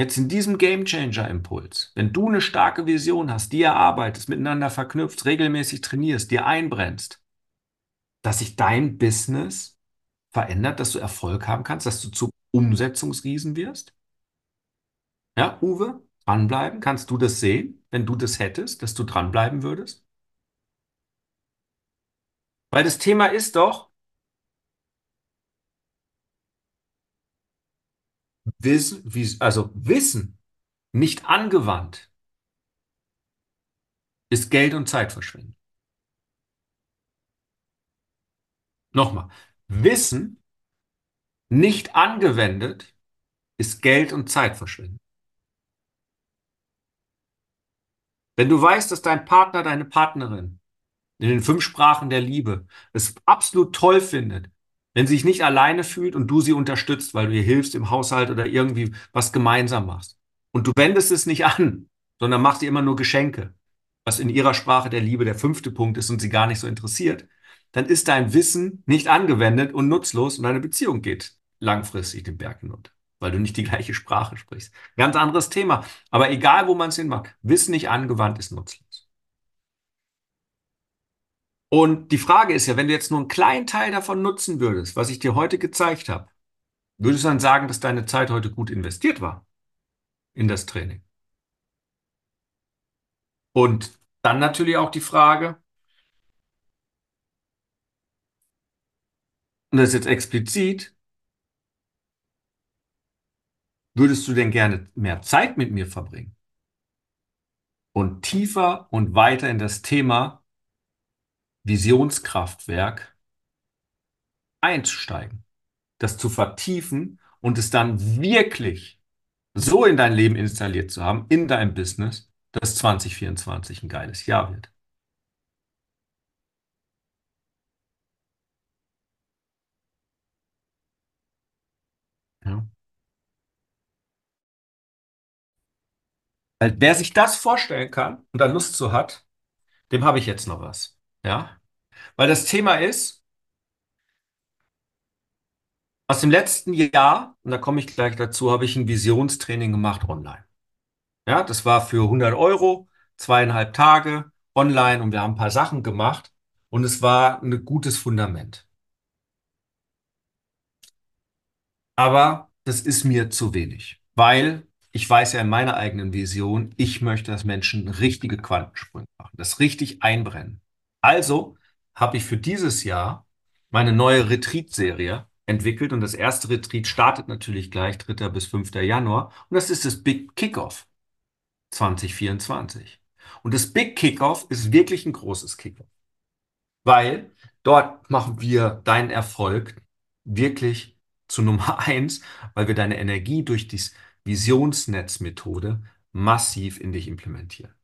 Jetzt in diesem Game Changer Impuls, wenn du eine starke Vision hast, die erarbeitest, miteinander verknüpft, regelmäßig trainierst, dir einbrennst, dass sich dein Business verändert, dass du Erfolg haben kannst, dass du zum Umsetzungsriesen wirst? Ja, Uwe, dranbleiben. Kannst du das sehen, wenn du das hättest, dass du dranbleiben würdest? Weil das Thema ist doch, Wissen, also Wissen nicht angewandt ist Geld und Zeitverschwendung. Nochmal, Wissen nicht angewendet ist Geld und Zeitverschwendung. Wenn du weißt, dass dein Partner, deine Partnerin in den fünf Sprachen der Liebe es absolut toll findet, wenn sie sich nicht alleine fühlt und du sie unterstützt, weil du ihr hilfst im Haushalt oder irgendwie was gemeinsam machst. Und du wendest es nicht an, sondern machst ihr immer nur Geschenke, was in ihrer Sprache der Liebe der fünfte Punkt ist und sie gar nicht so interessiert, dann ist dein Wissen nicht angewendet und nutzlos und deine Beziehung geht langfristig den Berg hinunter, weil du nicht die gleiche Sprache sprichst. Ganz anderes Thema. Aber egal, wo man es hinmacht, Wissen nicht angewandt ist nutzlos. Und die Frage ist ja, wenn du jetzt nur einen kleinen Teil davon nutzen würdest, was ich dir heute gezeigt habe, würdest du dann sagen, dass deine Zeit heute gut investiert war in das Training? Und dann natürlich auch die Frage, und das ist jetzt explizit, würdest du denn gerne mehr Zeit mit mir verbringen? Und tiefer und weiter in das Thema Visionskraftwerk einzusteigen, das zu vertiefen und es dann wirklich so in dein Leben installiert zu haben, in deinem Business, dass 2024 ein geiles Jahr wird. Ja. Weil wer sich das vorstellen kann und da Lust zu hat, dem habe ich jetzt noch was. Ja? Weil das Thema ist, aus dem letzten Jahr, und da komme ich gleich dazu, habe ich ein Visionstraining gemacht online. Ja, das war für 100 Euro, zweieinhalb Tage online und wir haben ein paar Sachen gemacht und es war ein gutes Fundament. Aber das ist mir zu wenig, weil ich weiß ja in meiner eigenen Vision, ich möchte, dass Menschen richtige Quantensprünge machen, das richtig einbrennen. Also habe ich für dieses Jahr meine neue Retreat-Serie entwickelt und das erste Retreat startet natürlich gleich 3. bis 5. Januar und das ist das Big Kickoff 2024. Und das Big Kickoff ist wirklich ein großes Kickoff, weil dort machen wir deinen Erfolg wirklich zu Nummer eins, weil wir deine Energie durch die Visionsnetzmethode massiv in dich implementieren.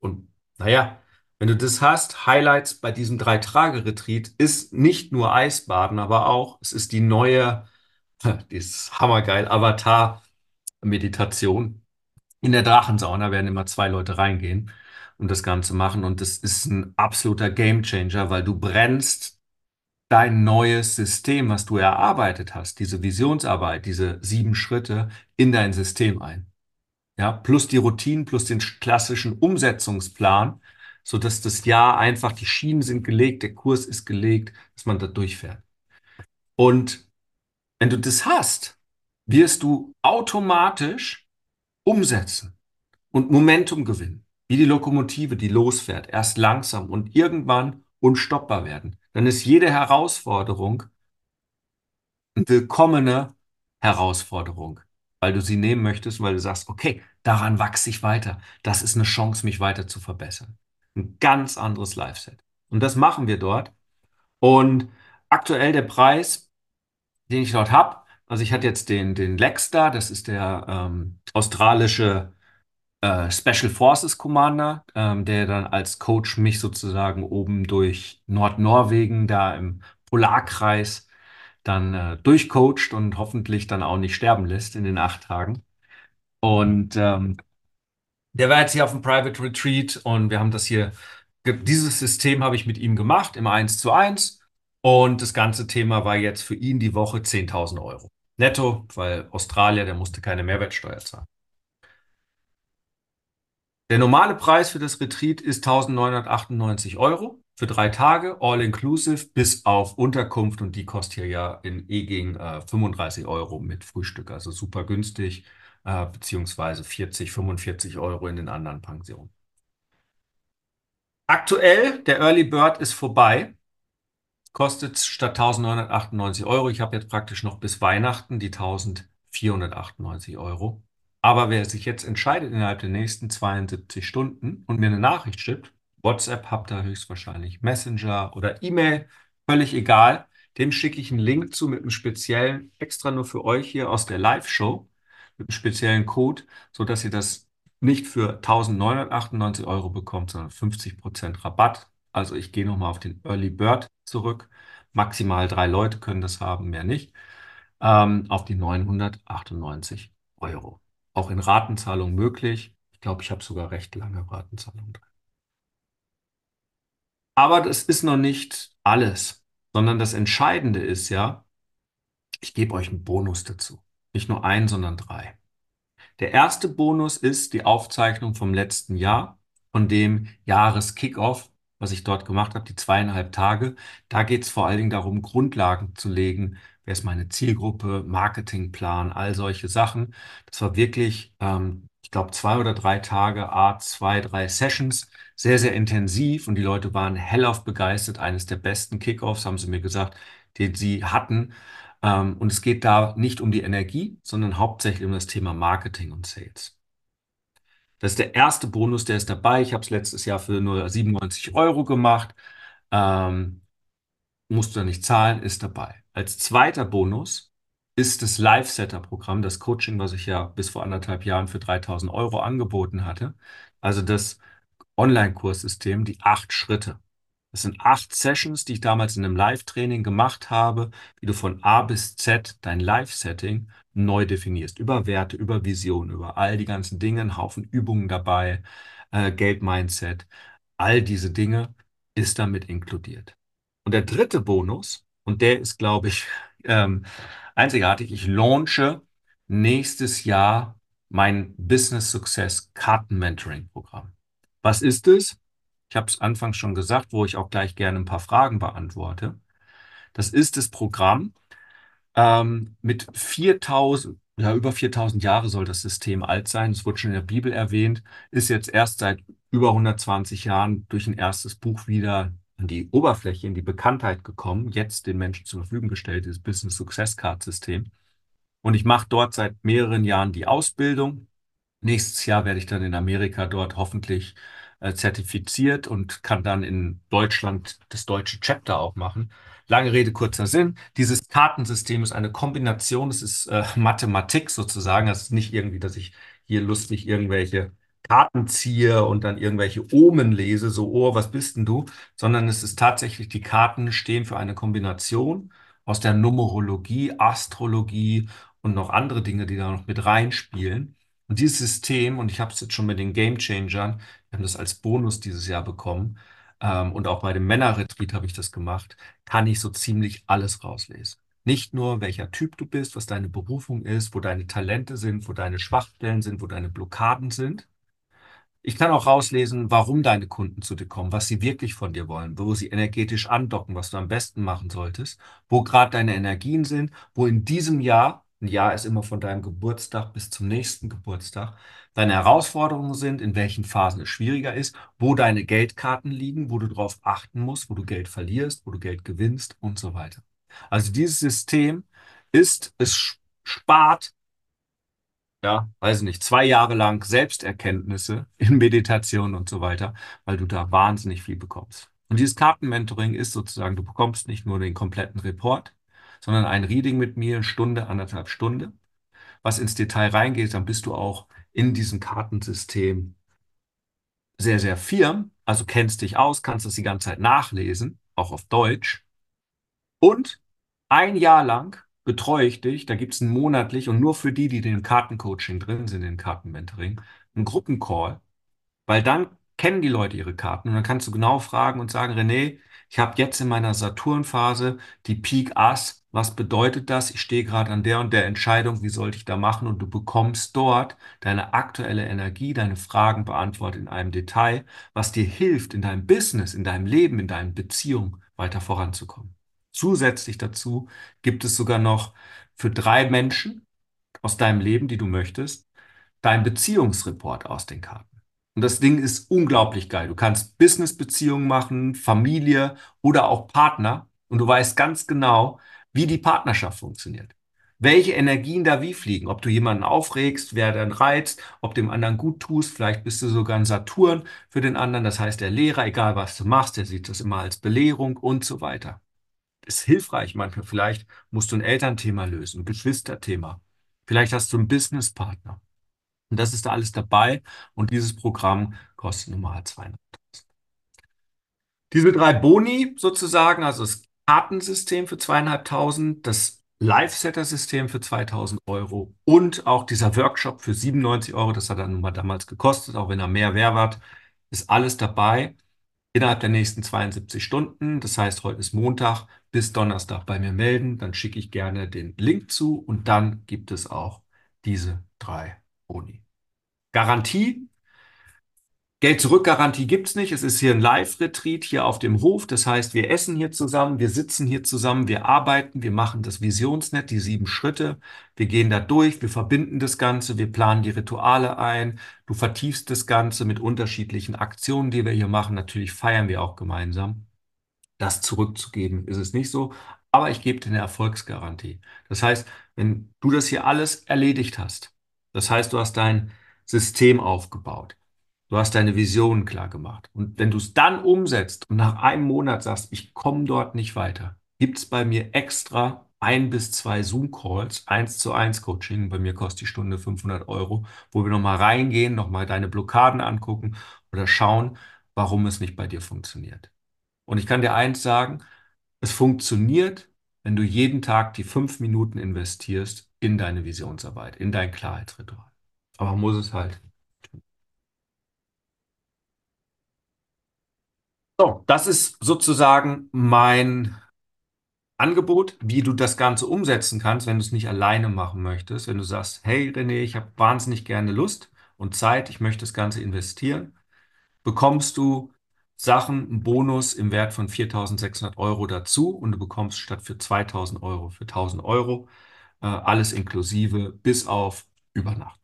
Und naja, wenn du das hast, Highlights bei diesem Drei-Tage-Retreat ist nicht nur Eisbaden, aber auch, es ist die neue, die ist hammergeil, Avatar-Meditation. In der Drachensauna werden immer zwei Leute reingehen und das Ganze machen. Und das ist ein absoluter Gamechanger, weil du brennst dein neues System, was du erarbeitet hast, diese Visionsarbeit, diese sieben Schritte in dein System ein. Ja, plus die Routinen, plus den klassischen Umsetzungsplan, so dass das Jahr einfach, die Schienen sind gelegt, der Kurs ist gelegt, dass man da durchfährt. Und wenn du das hast, wirst du automatisch umsetzen und Momentum gewinnen, wie die Lokomotive, die losfährt, erst langsam und irgendwann unstoppbar werden. Dann ist jede Herausforderung eine willkommene Herausforderung, weil du sie nehmen möchtest, weil du sagst, okay, daran wachse ich weiter. Das ist eine Chance, mich weiter zu verbessern. Ein ganz anderes Live-Set. Und das machen wir dort. Und aktuell der Preis, den ich dort habe, also ich hatte jetzt den, den Lexstar, das ist der ähm, australische äh, Special Forces Commander, ähm, der dann als Coach mich sozusagen oben durch Nordnorwegen, da im Polarkreis, dann äh, durchcoacht und hoffentlich dann auch nicht sterben lässt in den acht Tagen. Und ähm, der war jetzt hier auf dem Private Retreat und wir haben das hier, dieses System habe ich mit ihm gemacht im 1 zu 1 und das ganze Thema war jetzt für ihn die Woche 10.000 Euro. Netto, weil Australier, der musste keine Mehrwertsteuer zahlen. Der normale Preis für das Retreat ist 1998 Euro für drei Tage, all inclusive, bis auf Unterkunft und die kostet hier ja in Eging äh, 35 Euro mit Frühstück, also super günstig, äh, beziehungsweise 40, 45 Euro in den anderen Pensionen. Aktuell, der Early Bird ist vorbei, kostet statt 1998 Euro, ich habe jetzt praktisch noch bis Weihnachten die 1498 Euro. Aber wer sich jetzt entscheidet innerhalb der nächsten 72 Stunden und mir eine Nachricht schickt, WhatsApp habt ihr höchstwahrscheinlich, Messenger oder E-Mail, völlig egal, dem schicke ich einen Link zu mit einem speziellen, extra nur für euch hier aus der Live-Show, mit einem speziellen Code, sodass ihr das nicht für 1998 Euro bekommt, sondern 50% Rabatt. Also ich gehe nochmal auf den Early Bird zurück. Maximal drei Leute können das haben, mehr nicht. Ähm, auf die 998 Euro. Auch in Ratenzahlung möglich. Ich glaube, ich habe sogar recht lange Ratenzahlung drin. Aber das ist noch nicht alles, sondern das Entscheidende ist ja, ich gebe euch einen Bonus dazu. Nicht nur einen, sondern drei. Der erste Bonus ist die Aufzeichnung vom letzten Jahr, von dem Jahreskickoff, was ich dort gemacht habe, die zweieinhalb Tage. Da geht es vor allen Dingen darum, Grundlagen zu legen. Wer ist meine Zielgruppe, Marketingplan, all solche Sachen. Das war wirklich, ähm, ich glaube, zwei oder drei Tage, a zwei, drei Sessions, sehr, sehr intensiv und die Leute waren hellauf begeistert. Eines der besten Kickoffs, haben sie mir gesagt, den sie hatten. Ähm, und es geht da nicht um die Energie, sondern hauptsächlich um das Thema Marketing und Sales. Das ist der erste Bonus, der ist dabei. Ich habe es letztes Jahr für nur 97 Euro gemacht. Ähm, musst du nicht zahlen, ist dabei. Als zweiter Bonus ist das Live-Setter-Programm, das Coaching, was ich ja bis vor anderthalb Jahren für 3000 Euro angeboten hatte. Also das Online-Kurssystem, die acht Schritte. Das sind acht Sessions, die ich damals in einem Live-Training gemacht habe, wie du von A bis Z dein Live-Setting neu definierst. Über Werte, über Vision, über all die ganzen Dinge, ein Haufen Übungen dabei, äh, Geld-Mindset, all diese Dinge ist damit inkludiert. Und der dritte Bonus, und der ist, glaube ich, ähm, einzigartig, ich launche nächstes Jahr mein Business Success Karten Mentoring Programm. Was ist es? Ich habe es anfangs schon gesagt, wo ich auch gleich gerne ein paar Fragen beantworte. Das ist das Programm ähm, mit 4000, ja, über 4000 Jahre soll das System alt sein. Es wurde schon in der Bibel erwähnt, ist jetzt erst seit über 120 Jahren durch ein erstes Buch wieder an die Oberfläche, in die Bekanntheit gekommen, jetzt den Menschen zur Verfügung gestellt, dieses Business Success Card System. Und ich mache dort seit mehreren Jahren die Ausbildung. Nächstes Jahr werde ich dann in Amerika dort hoffentlich äh, zertifiziert und kann dann in Deutschland das deutsche Chapter auch machen. Lange Rede, kurzer Sinn. Dieses Kartensystem ist eine Kombination, es ist äh, Mathematik sozusagen. Es ist nicht irgendwie, dass ich hier lustig irgendwelche Karten ziehe und dann irgendwelche Omen lese, so, oh, was bist denn du? Sondern es ist tatsächlich, die Karten stehen für eine Kombination aus der Numerologie, Astrologie und noch andere Dinge, die da noch mit reinspielen. Und dieses System, und ich habe es jetzt schon mit den Game Changern, wir haben das als Bonus dieses Jahr bekommen, ähm, und auch bei dem Männerretreat habe ich das gemacht, kann ich so ziemlich alles rauslesen. Nicht nur, welcher Typ du bist, was deine Berufung ist, wo deine Talente sind, wo deine Schwachstellen sind, wo deine Blockaden sind, ich kann auch rauslesen, warum deine Kunden zu dir kommen, was sie wirklich von dir wollen, wo sie energetisch andocken, was du am besten machen solltest, wo gerade deine Energien sind, wo in diesem Jahr, ein Jahr ist immer von deinem Geburtstag bis zum nächsten Geburtstag, deine Herausforderungen sind, in welchen Phasen es schwieriger ist, wo deine Geldkarten liegen, wo du darauf achten musst, wo du Geld verlierst, wo du Geld gewinnst und so weiter. Also dieses System ist, es spart ja, weiß nicht, zwei Jahre lang Selbsterkenntnisse in Meditation und so weiter, weil du da wahnsinnig viel bekommst. Und dieses Kartenmentoring ist sozusagen, du bekommst nicht nur den kompletten Report, sondern ein Reading mit mir, Stunde, anderthalb Stunde. Was ins Detail reingeht, dann bist du auch in diesem Kartensystem sehr, sehr firm, also kennst dich aus, kannst das die ganze Zeit nachlesen, auch auf Deutsch. Und ein Jahr lang betreue ich dich. Da gibt es einen monatlich und nur für die, die in Kartencoaching drin sind, in Kartenmentoring, einen Gruppencall, weil dann kennen die Leute ihre Karten und dann kannst du genau fragen und sagen, René, ich habe jetzt in meiner Saturnphase die Peak Ass. Was bedeutet das? Ich stehe gerade an der und der Entscheidung, wie sollte ich da machen? Und du bekommst dort deine aktuelle Energie, deine Fragen beantwortet in einem Detail, was dir hilft, in deinem Business, in deinem Leben, in deinen Beziehungen weiter voranzukommen. Zusätzlich dazu gibt es sogar noch für drei Menschen aus deinem Leben, die du möchtest, dein Beziehungsreport aus den Karten. Und das Ding ist unglaublich geil. Du kannst Business-Beziehungen machen, Familie oder auch Partner. Und du weißt ganz genau, wie die Partnerschaft funktioniert. Welche Energien da wie fliegen. Ob du jemanden aufregst, wer dann reizt, ob dem anderen gut tust. Vielleicht bist du sogar ein Saturn für den anderen. Das heißt, der Lehrer, egal was du machst, der sieht das immer als Belehrung und so weiter. Ist hilfreich manchmal. Vielleicht musst du ein Elternthema lösen, ein Geschwisterthema. Vielleicht hast du einen Businesspartner. Und das ist da alles dabei. Und dieses Programm kostet normal 200.000. Diese drei Boni sozusagen, also das Kartensystem für zweieinhalbtausend, das Live-Setter-System für 2000 Euro und auch dieser Workshop für 97 Euro, das hat er nun mal damals gekostet, auch wenn er mehr Wert ist alles dabei innerhalb der nächsten 72 Stunden. Das heißt, heute ist Montag bis Donnerstag bei mir melden, dann schicke ich gerne den Link zu und dann gibt es auch diese drei Boni. Garantie. Geld-Zurück-Garantie gibt es nicht. Es ist hier ein Live-Retreat hier auf dem Hof. Das heißt, wir essen hier zusammen, wir sitzen hier zusammen, wir arbeiten, wir machen das Visionsnet, die sieben Schritte. Wir gehen da durch, wir verbinden das Ganze, wir planen die Rituale ein. Du vertiefst das Ganze mit unterschiedlichen Aktionen, die wir hier machen. Natürlich feiern wir auch gemeinsam. Das zurückzugeben ist es nicht so, aber ich gebe dir eine Erfolgsgarantie. Das heißt, wenn du das hier alles erledigt hast, das heißt, du hast dein System aufgebaut, du hast deine Visionen klar gemacht und wenn du es dann umsetzt und nach einem Monat sagst, ich komme dort nicht weiter, gibt es bei mir extra ein bis zwei Zoom-Calls, eins zu eins Coaching. Bei mir kostet die Stunde 500 Euro, wo wir nochmal reingehen, nochmal deine Blockaden angucken oder schauen, warum es nicht bei dir funktioniert. Und ich kann dir eins sagen, es funktioniert, wenn du jeden Tag die fünf Minuten investierst in deine Visionsarbeit, in dein Klarheitsritual. Aber man muss es halt. So, das ist sozusagen mein Angebot, wie du das Ganze umsetzen kannst, wenn du es nicht alleine machen möchtest. Wenn du sagst, hey René, ich habe wahnsinnig gerne Lust und Zeit, ich möchte das Ganze investieren, bekommst du Sachen, einen Bonus im Wert von 4.600 Euro dazu und du bekommst statt für 2.000 Euro für 1.000 Euro äh, alles inklusive bis auf Übernacht.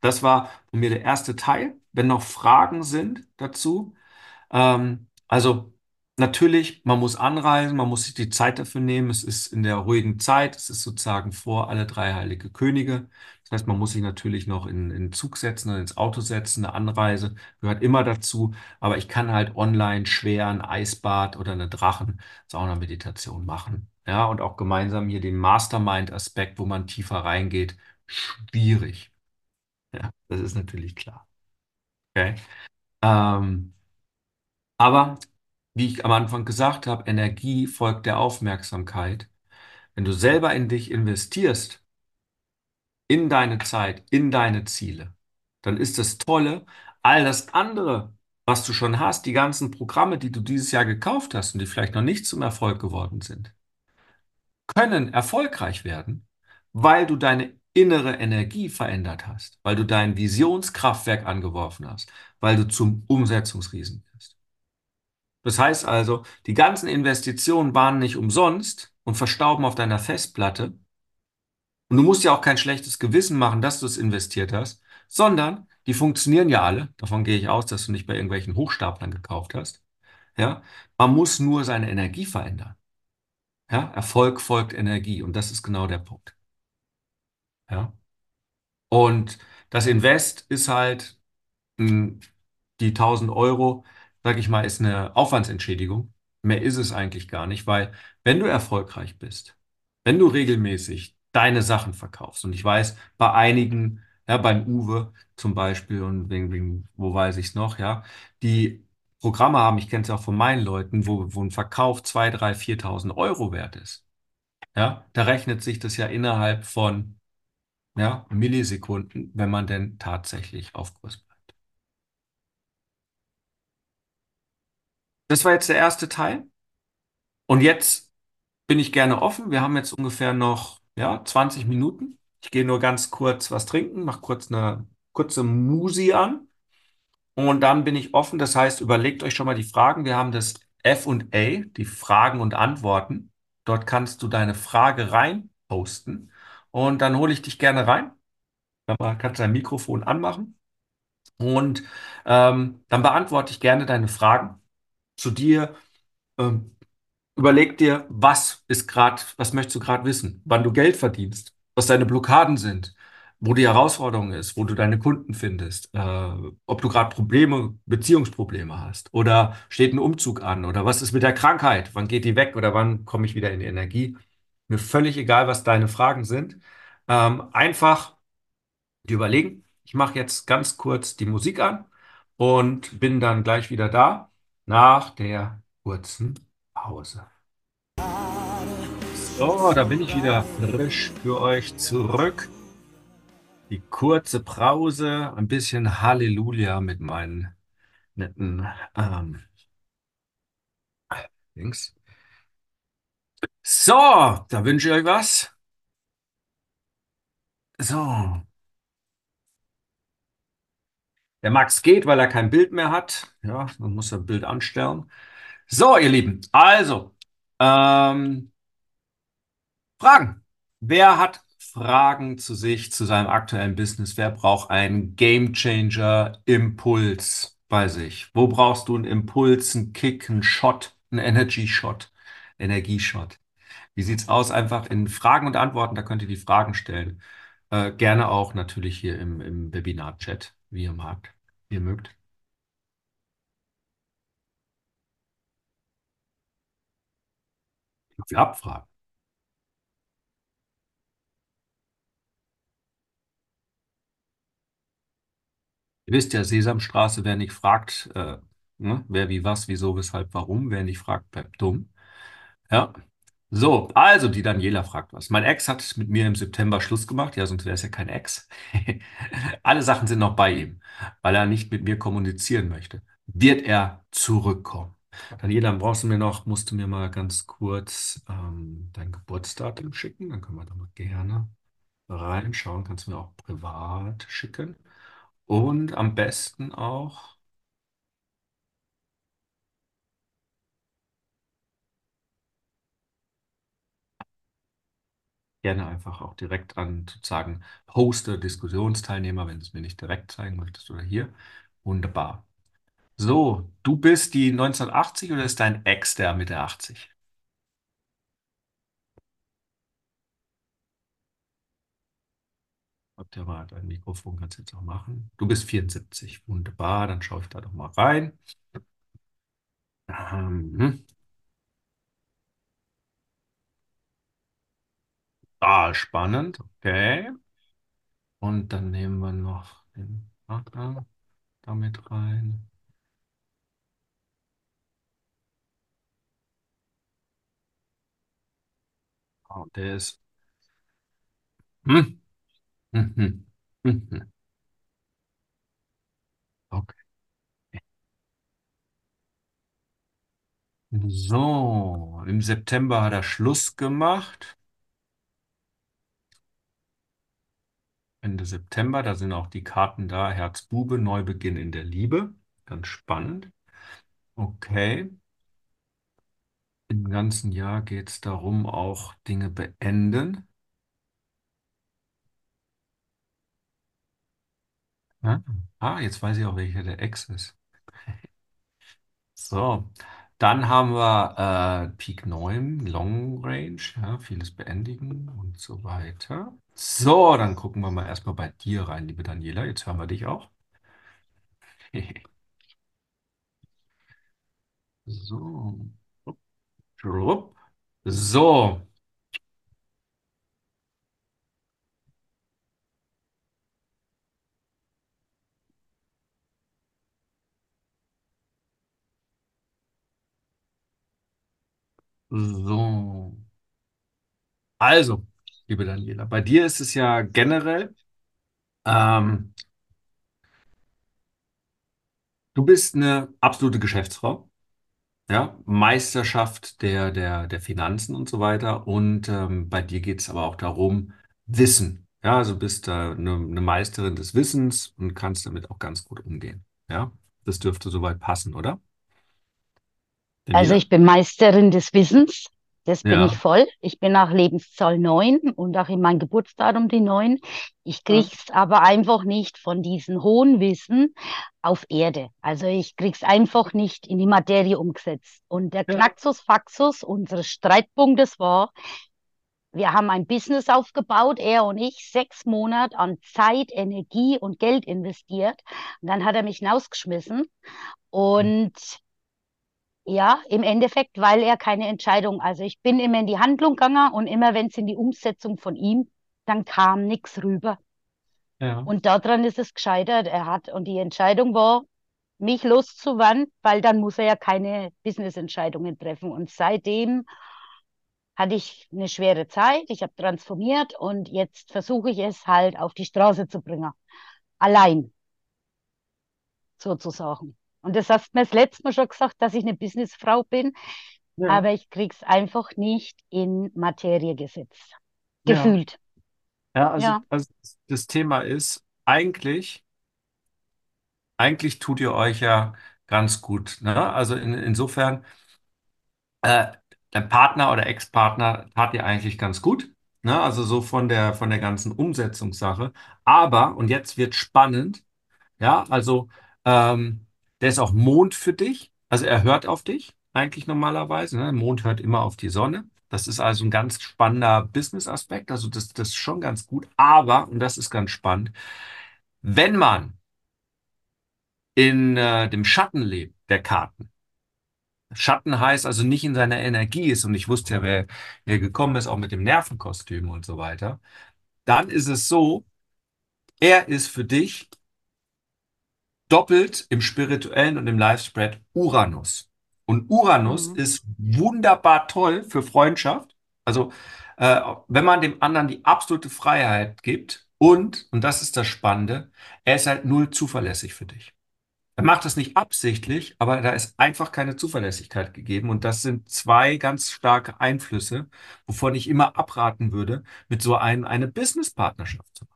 Das war von mir der erste Teil. Wenn noch Fragen sind dazu, ähm, also natürlich, man muss anreisen, man muss sich die Zeit dafür nehmen. Es ist in der ruhigen Zeit, es ist sozusagen vor alle drei heilige Könige. Das heißt, man muss sich natürlich noch in, den Zug setzen oder ins Auto setzen. Eine Anreise gehört immer dazu. Aber ich kann halt online schwer ein Eisbad oder eine Drachen-Sauna-Meditation machen. Ja, und auch gemeinsam hier den Mastermind-Aspekt, wo man tiefer reingeht, schwierig. Ja, das ist natürlich klar. Okay. Ähm, aber wie ich am Anfang gesagt habe, Energie folgt der Aufmerksamkeit. Wenn du selber in dich investierst, in deine Zeit, in deine Ziele, dann ist das Tolle, all das andere, was du schon hast, die ganzen Programme, die du dieses Jahr gekauft hast und die vielleicht noch nicht zum Erfolg geworden sind, können erfolgreich werden, weil du deine innere Energie verändert hast, weil du dein Visionskraftwerk angeworfen hast, weil du zum Umsetzungsriesen. Das heißt also, die ganzen Investitionen waren nicht umsonst und verstauben auf deiner Festplatte. Und du musst ja auch kein schlechtes Gewissen machen, dass du es investiert hast, sondern die funktionieren ja alle. Davon gehe ich aus, dass du nicht bei irgendwelchen Hochstaplern gekauft hast. Ja, man muss nur seine Energie verändern. Ja, Erfolg folgt Energie und das ist genau der Punkt. Ja. Und das Invest ist halt mh, hm, die 1000 Euro, sag ich mal, ist eine Aufwandsentschädigung. Mehr ist es eigentlich gar nicht, weil wenn du erfolgreich bist, wenn du regelmäßig deine Sachen verkaufst, und ich weiß, bei einigen, ja, beim Uwe zum Beispiel und wegen, wegen, wo weiß ich es noch, ja, die Programme haben, ich kenne es auch von meinen Leuten, wo, wo ein Verkauf 2.000, 3.000, 4.000 Euro wert ist. Ja, da rechnet sich das ja innerhalb von ja, Millisekunden, wenn man denn tatsächlich auf Kurs bleibt. Das war jetzt der erste Teil. Und jetzt bin ich gerne offen. Wir haben jetzt ungefähr noch, ja, 20 Minuten. Ich gehe nur ganz kurz was trinken, mache kurz eine kurze Musi an und dann bin ich offen. Das heißt, überlegt euch schon mal die Fragen. Wir haben das F und A, die Fragen und Antworten. Dort kannst du deine Frage rein posten und dann hole ich dich gerne rein. Dann kannst du dein Mikrofon anmachen und ähm, dann beantworte ich gerne deine Fragen zu dir. Ähm, Überleg dir, was ist gerade, was möchtest du gerade wissen? Wann du Geld verdienst, was deine Blockaden sind, wo die Herausforderung ist, wo du deine Kunden findest, äh, ob du gerade Probleme, Beziehungsprobleme hast oder steht ein Umzug an oder was ist mit der Krankheit? Wann geht die weg oder wann komme ich wieder in die Energie? Mir völlig egal, was deine Fragen sind. Ähm, einfach dir überlegen. Ich mache jetzt ganz kurz die Musik an und bin dann gleich wieder da nach der kurzen Pause. So, da bin ich wieder frisch für euch zurück. Die kurze Pause, ein bisschen Halleluja mit meinen netten ähm, Dings. So, da wünsche ich euch was. So. Der Max geht, weil er kein Bild mehr hat. Ja, dann muss ein Bild anstellen. So, ihr Lieben, also, ähm, Fragen. Wer hat Fragen zu sich, zu seinem aktuellen Business? Wer braucht einen Game Changer Impuls bei sich? Wo brauchst du einen Impuls, einen Kick, einen Shot, einen Energy Shot, Energieshot? Wie sieht's aus? Einfach in Fragen und Antworten, da könnt ihr die Fragen stellen. Äh, gerne auch natürlich hier im, im Webinar-Chat, wie ihr mag, wie ihr mögt. Ich abfragen. Ihr wisst ja, Sesamstraße, wer nicht fragt, äh, ne? Wer wie was, wieso, weshalb, warum, wer nicht fragt, bleibt dumm. Ja. So, also die Daniela fragt was. Mein Ex hat mit mir im September Schluss gemacht. Ja, sonst wäre es ja kein Ex. Alle Sachen sind noch bei ihm, weil er nicht mit mir kommunizieren möchte. Wird er zurückkommen? Daniela, brauchst du mir noch, musst du mir mal ganz kurz ähm, dein Geburtsdatum schicken. Dann können wir da mal gerne reinschauen. Kannst du mir auch privat schicken. Und am besten auch gerne einfach auch direkt an sozusagen Hoster, Diskussionsteilnehmer, wenn du es mir nicht direkt zeigen möchtest oder hier. Wunderbar. So, du bist die 1980 oder ist dein Ex der Mitte 80? Habt ihr mal dein Mikrofon, kannst du jetzt auch machen. Du bist 74. Wunderbar, dann schaue ich da doch mal rein. Ähm, ah, spannend. Okay. Und dann nehmen wir noch den Partner damit rein. Oh, der ist. Hm. Okay. So, im September hat er Schluss gemacht. Ende September, da sind auch die Karten da. Herzbube, Neubeginn in der Liebe. Ganz spannend. Okay. Im ganzen Jahr geht es darum, auch Dinge beenden. Ja? Ah, jetzt weiß ich auch, welcher der Ex ist. So, dann haben wir äh, Peak 9, Long Range, ja, vieles beendigen und so weiter. So, dann gucken wir mal erstmal bei dir rein, liebe Daniela. Jetzt hören wir dich auch. So. So. So. Also, liebe Daniela, bei dir ist es ja generell, ähm, du bist eine absolute Geschäftsfrau. ja, Meisterschaft der, der, der Finanzen und so weiter. Und ähm, bei dir geht es aber auch darum, Wissen. Ja, also bist äh, eine, eine Meisterin des Wissens und kannst damit auch ganz gut umgehen. Ja, das dürfte soweit passen, oder? Also ich bin Meisterin des Wissens. Das bin ich Ja. voll. Ich bin nach Lebenszahl 9 und auch in mein Geburtsdatum die 9. Ich Ja. krieg's aber einfach nicht von diesem hohen Wissen auf Erde. Also ich krieg's einfach nicht in die Materie umgesetzt. Und der Ja. Knaxus Faxus unseres Streitpunktes war, wir haben ein Business aufgebaut, er und ich, sechs Monate an Zeit, Energie und Geld investiert. Und dann hat er mich hinausgeschmissen. Und ja, im Endeffekt, weil er keine Entscheidung, also ich bin immer in die Handlung gegangen und immer wenn es in die Umsetzung von ihm, dann kam nichts rüber. Ja. Und daran ist es gescheitert. Er hat, und die Entscheidung war, mich loszuwerden, weil dann muss er ja keine Business-Entscheidungen treffen. Und seitdem hatte ich eine schwere Zeit. Ich habe transformiert und jetzt versuche ich es halt auf die Straße zu bringen. Allein, sozusagen. Und das hast du mir das letzte Mal schon gesagt, dass ich eine Businessfrau bin. Ja. aber ich krieg's einfach nicht in Materie gesetzt. Ja. Gefühlt. Ja, also, Ja. also das Thema ist, eigentlich, eigentlich tut ihr euch ja ganz gut. Ne? Also in, insofern, äh, dein Partner oder Ex-Partner tat dir eigentlich ganz gut. Ne? Also so von der, von der ganzen Umsetzungssache. Aber, und jetzt wird spannend, ja, also ähm, der ist auch Mond für dich. Also er hört auf dich, eigentlich normalerweise. Ne? Mond hört immer auf die Sonne. Das ist also ein ganz spannender Business-Aspekt. Also das, das ist schon ganz gut. Aber, und das ist ganz spannend, wenn man in äh, dem Schatten lebt, der Karten, Schatten heißt also nicht in seiner Energie ist, und ich wusste ja, wer, wer gekommen ist, auch mit dem Nervenkostüm und so weiter, dann ist es so, er ist für dich doppelt im spirituellen und im Live-Spread Uranus. Und Uranus Mhm. ist wunderbar toll für Freundschaft. Also, äh, wenn man dem anderen die absolute Freiheit gibt und, und das ist das Spannende, er ist halt null zuverlässig für dich. Er macht das nicht absichtlich, aber da ist einfach keine Zuverlässigkeit gegeben. Und das sind zwei ganz starke Einflüsse, wovon ich immer abraten würde, mit so einem eine Business-Partnerschaft zu machen.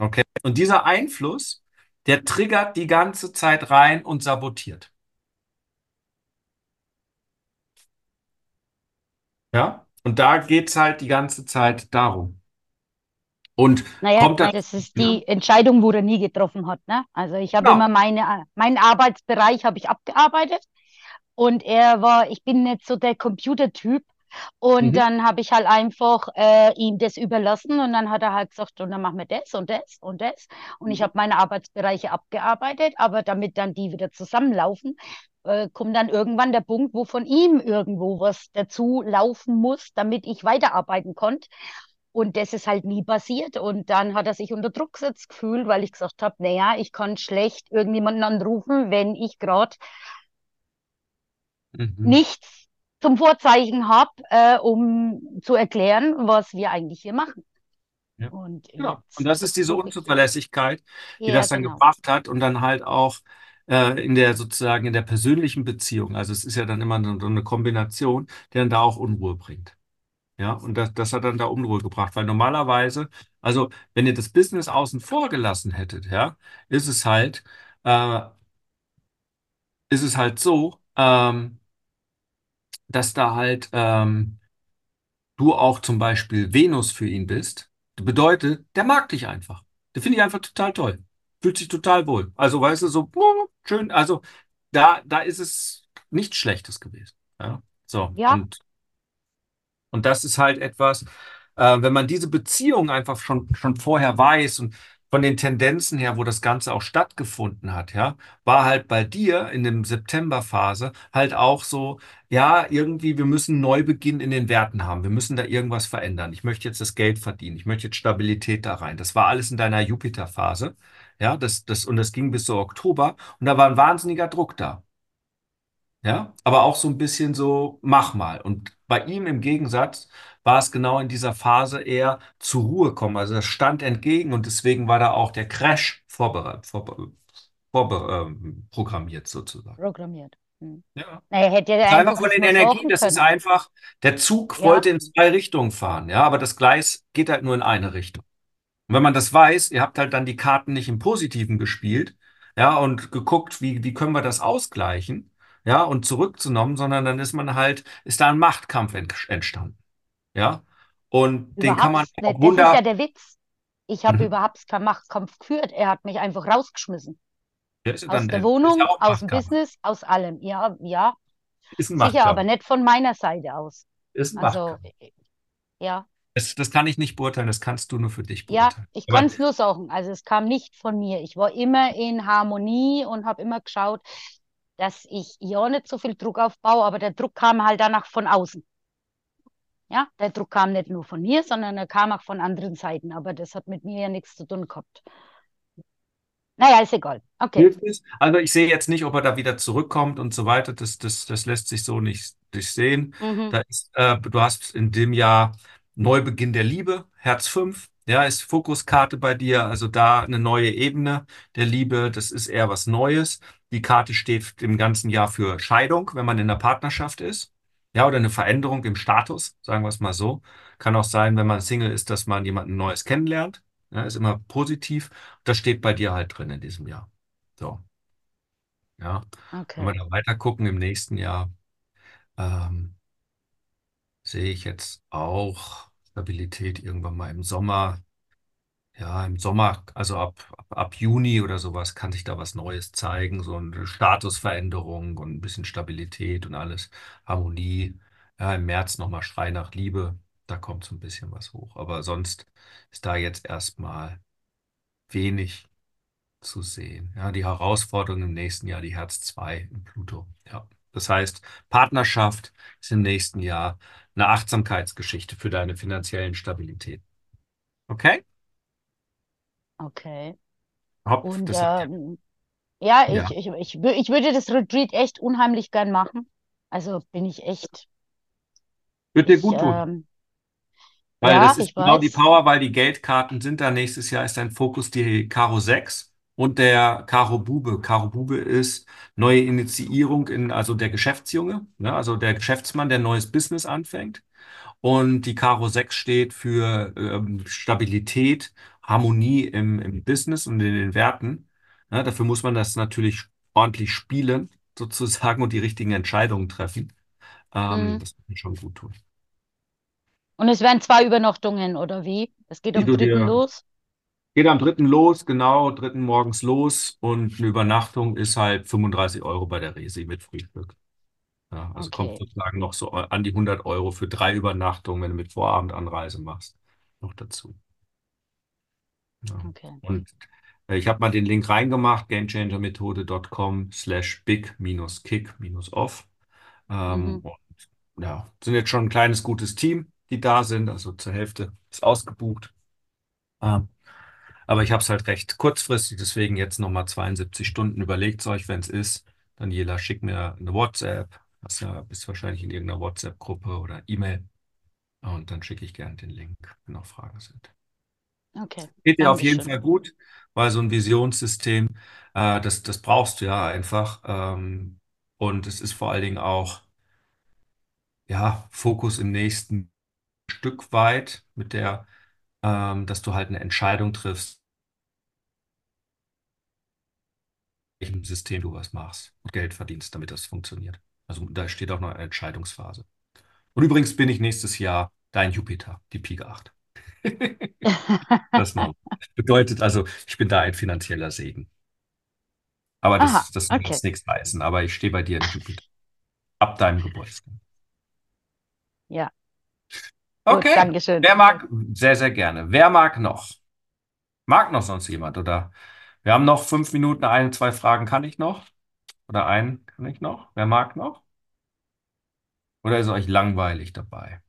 Okay? Und dieser Einfluss, der triggert die ganze Zeit rein und sabotiert. Ja? Und da geht's halt die ganze Zeit darum. Und Naja, kommt das, das ist ja, die Entscheidung, wo er nie getroffen hat, ne? Also ich habe genau. immer meine, meinen Arbeitsbereich habe ich abgearbeitet und er war, ich bin nicht so der Computertyp und Mhm. dann habe ich halt einfach äh, ihm das überlassen und dann hat er halt gesagt, und dann machen wir das und das und das und ich Mhm. habe meine Arbeitsbereiche abgearbeitet, aber damit dann die wieder zusammenlaufen, äh, kommt dann irgendwann der Punkt, wo von ihm irgendwo was dazu laufen muss, damit ich weiterarbeiten konnte. Und das ist halt nie passiert. Und dann hat er sich unter Druck gesetzt gefühlt, weil ich gesagt habe, naja, ich kann schlecht irgendjemanden anrufen, wenn ich gerade Mhm. nichts zum Vorzeichen habe, äh, um zu erklären, was wir eigentlich hier machen. Ja. Und Ja. Und das ist diese Unzuverlässigkeit, die ja, das dann genau. gebracht hat und dann halt auch äh, in der sozusagen in der persönlichen Beziehung. Also es ist ja dann immer so so eine Kombination, die dann da auch Unruhe bringt. Ja, und das, das hat dann da Unruhe gebracht, weil normalerweise, also wenn ihr das Business außen vor gelassen hättet, ja, ist es halt, äh, ist es halt so, ähm, dass da halt ähm, du auch zum Beispiel Venus für ihn bist. Bedeutet, der mag dich einfach. Der finde ich einfach total toll. Fühlt sich total wohl. Also, weißt du, so oh, schön. Also, da, da ist es nichts Schlechtes gewesen. Ja, so. Ja, Und Und das ist halt etwas, äh, wenn man diese Beziehung einfach schon, schon vorher weiß und von den Tendenzen her, wo das Ganze auch stattgefunden hat, ja, war halt bei dir in dem Septemberphase halt auch so, ja, irgendwie, wir müssen Neubeginn in den Werten haben. Wir müssen da irgendwas verändern. Ich möchte jetzt das Geld verdienen. Ich möchte jetzt Stabilität da rein. Das war alles in deiner Jupiterphase. Ja, das, das, und das ging bis so Oktober. Und da war ein wahnsinniger Druck da. Ja, aber auch so ein bisschen so, mach mal. Und bei ihm im Gegensatz war es genau in dieser Phase eher zur Ruhe kommen. Also das stand entgegen und deswegen war da auch der Crash vorbereitet. Vorbe vorprogrammiert sozusagen. Programmiert. Hm. Ja. Naja, hätte ist einfach von den Energien, das ist einfach, der Zug Ja, wollte in zwei Richtungen fahren, ja, aber das Gleis geht halt nur in eine Richtung. Und wenn man das weiß, ihr habt halt dann die Karten nicht im Positiven gespielt, ja, und geguckt, wie, wie können wir das ausgleichen, ja, und zurückzunommen, sondern dann ist man halt, ist da ein Machtkampf ent entstanden, ja. Und den kann man überhaupt nicht. Das ist ja der Witz. Ich habe Mhm. überhaupt keinen Machtkampf geführt. Er hat mich einfach rausgeschmissen. Ja, ja Aus der äh, ja Wohnung, aus dem Business, aus allem. Ja, ja, ist ein sicher, aber nicht von meiner Seite aus. ist ein Also, Machtkampf. ja, Das, das kann ich nicht beurteilen, das kannst du nur für dich ja, beurteilen. ich Aber kann es nur sagen. Also, es kam nicht von mir. Ich war immer in Harmonie und habe immer geschaut, dass ich ja nicht so viel Druck aufbaue, aber der Druck kam halt danach von außen. Ja, der Druck kam nicht nur von mir, sondern er kam auch von anderen Seiten. Aber das hat mit mir ja nichts zu tun gehabt. Naja, ist egal. Okay. Also ich sehe jetzt nicht, ob er da wieder zurückkommt und so weiter. Das, das, das lässt sich so nicht, nicht sehen. Mhm. Da ist, äh, du hast in dem Jahr Neubeginn der Liebe, Herz 5. Ja, ist Fokuskarte bei dir, also da eine neue Ebene der Liebe, das ist eher was Neues. Die Karte steht im ganzen Jahr für Scheidung, wenn man in einer Partnerschaft ist. Ja, oder eine Veränderung im Status, sagen wir es mal so. Kann auch sein, wenn man Single ist, dass man jemanden Neues kennenlernt. Ja, ist immer positiv. Das steht bei dir halt drin in diesem Jahr. So, ja. Wenn wir Okay. da weiter gucken im nächsten Jahr, ähm, sehe ich jetzt auch Stabilität irgendwann mal im Sommer. Ja, im Sommer, also ab, ab, ab Juni oder sowas, kann sich da was Neues zeigen. So eine Statusveränderung und ein bisschen Stabilität und alles. Harmonie. Ja, im März nochmal Schrei nach Liebe. Da kommt so ein bisschen was hoch. Aber sonst ist da jetzt erstmal wenig zu sehen. Ja, die Herausforderung im nächsten Jahr, die Herz 2 in Pluto. Ja. Das heißt, Partnerschaft ist im nächsten Jahr eine Achtsamkeitsgeschichte für deine finanziellen Stabilität. Okay? Okay. Hopp, Und das ähm, ja, ich, ja, ich, ich, ich würde das Retreat echt unheimlich gern machen. Also bin ich echt, wird dir ich, gut tun. ähm, Weil ja, das ist genau die weiß. Power, weil die Geldkarten sind da. Nächstes Jahr ist dein Fokus die Karo 6 und der Karo Bube. Karo Bube ist neue Initiierung in, also der Geschäftsjunge, ne? Also der Geschäftsmann, der neues Business anfängt. Und die Karo 6 steht für ähm, Stabilität, Harmonie im, im Business und in den Werten. Ja, dafür muss man das natürlich ordentlich spielen, sozusagen, und die richtigen Entscheidungen treffen. Ähm, Mhm. das wird mir schon gut tun. Und es wären zwei Übernachtungen, oder wie? Es geht du dritten los. Geht am dritten los, genau, dritten morgens los und eine Übernachtung ist halt 35 Euro bei der Resi mit Frühstück. Ja, also kommt Okay, sozusagen noch so an die 100 Euro für drei Übernachtungen, wenn du mit Vorabendanreise machst, noch dazu. Ja. okay. Und äh, ich habe mal den Link reingemacht, gamechangermethode.com slash big-kick-off. Ähm, Mhm. und ja, sind jetzt schon ein kleines, gutes Team, die da sind, also zur Hälfte ist ausgebucht. Ähm, Aber ich habe es halt recht kurzfristig, deswegen jetzt nochmal 72 Stunden. Überlegt euch, wenn es ist. Daniela, schick mir eine WhatsApp. Hast ja, bist wahrscheinlich in irgendeiner WhatsApp-Gruppe oder E-Mail. Und dann schicke ich gerne den Link, wenn noch Fragen sind. Okay, Geht dir auf jeden. Fall gut, weil so ein Visionssystem, äh, das, das brauchst du ja einfach. Ähm, und es ist vor allen Dingen auch, ja, Fokus im nächsten Stück weit mit der, ähm, dass du halt eine Entscheidung triffst welchem System du was machst und Geld verdienst, damit das funktioniert. Also da steht auch noch eine Entscheidungsphase. Und übrigens bin ich nächstes Jahr dein Jupiter, die Pike 8. Das noch. Bedeutet also, ich bin da ein finanzieller Segen. Aber Aha, das, das soll okay. jetzt nichts heißen. Aber ich stehe bei dir im Jupiter. Ab deinem Geburtstag. Ja, gut, Okay. Dankeschön. Wer mag? Sehr, sehr gerne. Wer mag noch? Mag noch sonst jemand? Oder wir haben noch fünf Minuten, eine, zwei Fragen kann ich noch? Oder einen kann ich noch? Wer mag noch? Oder ist euch langweilig dabei?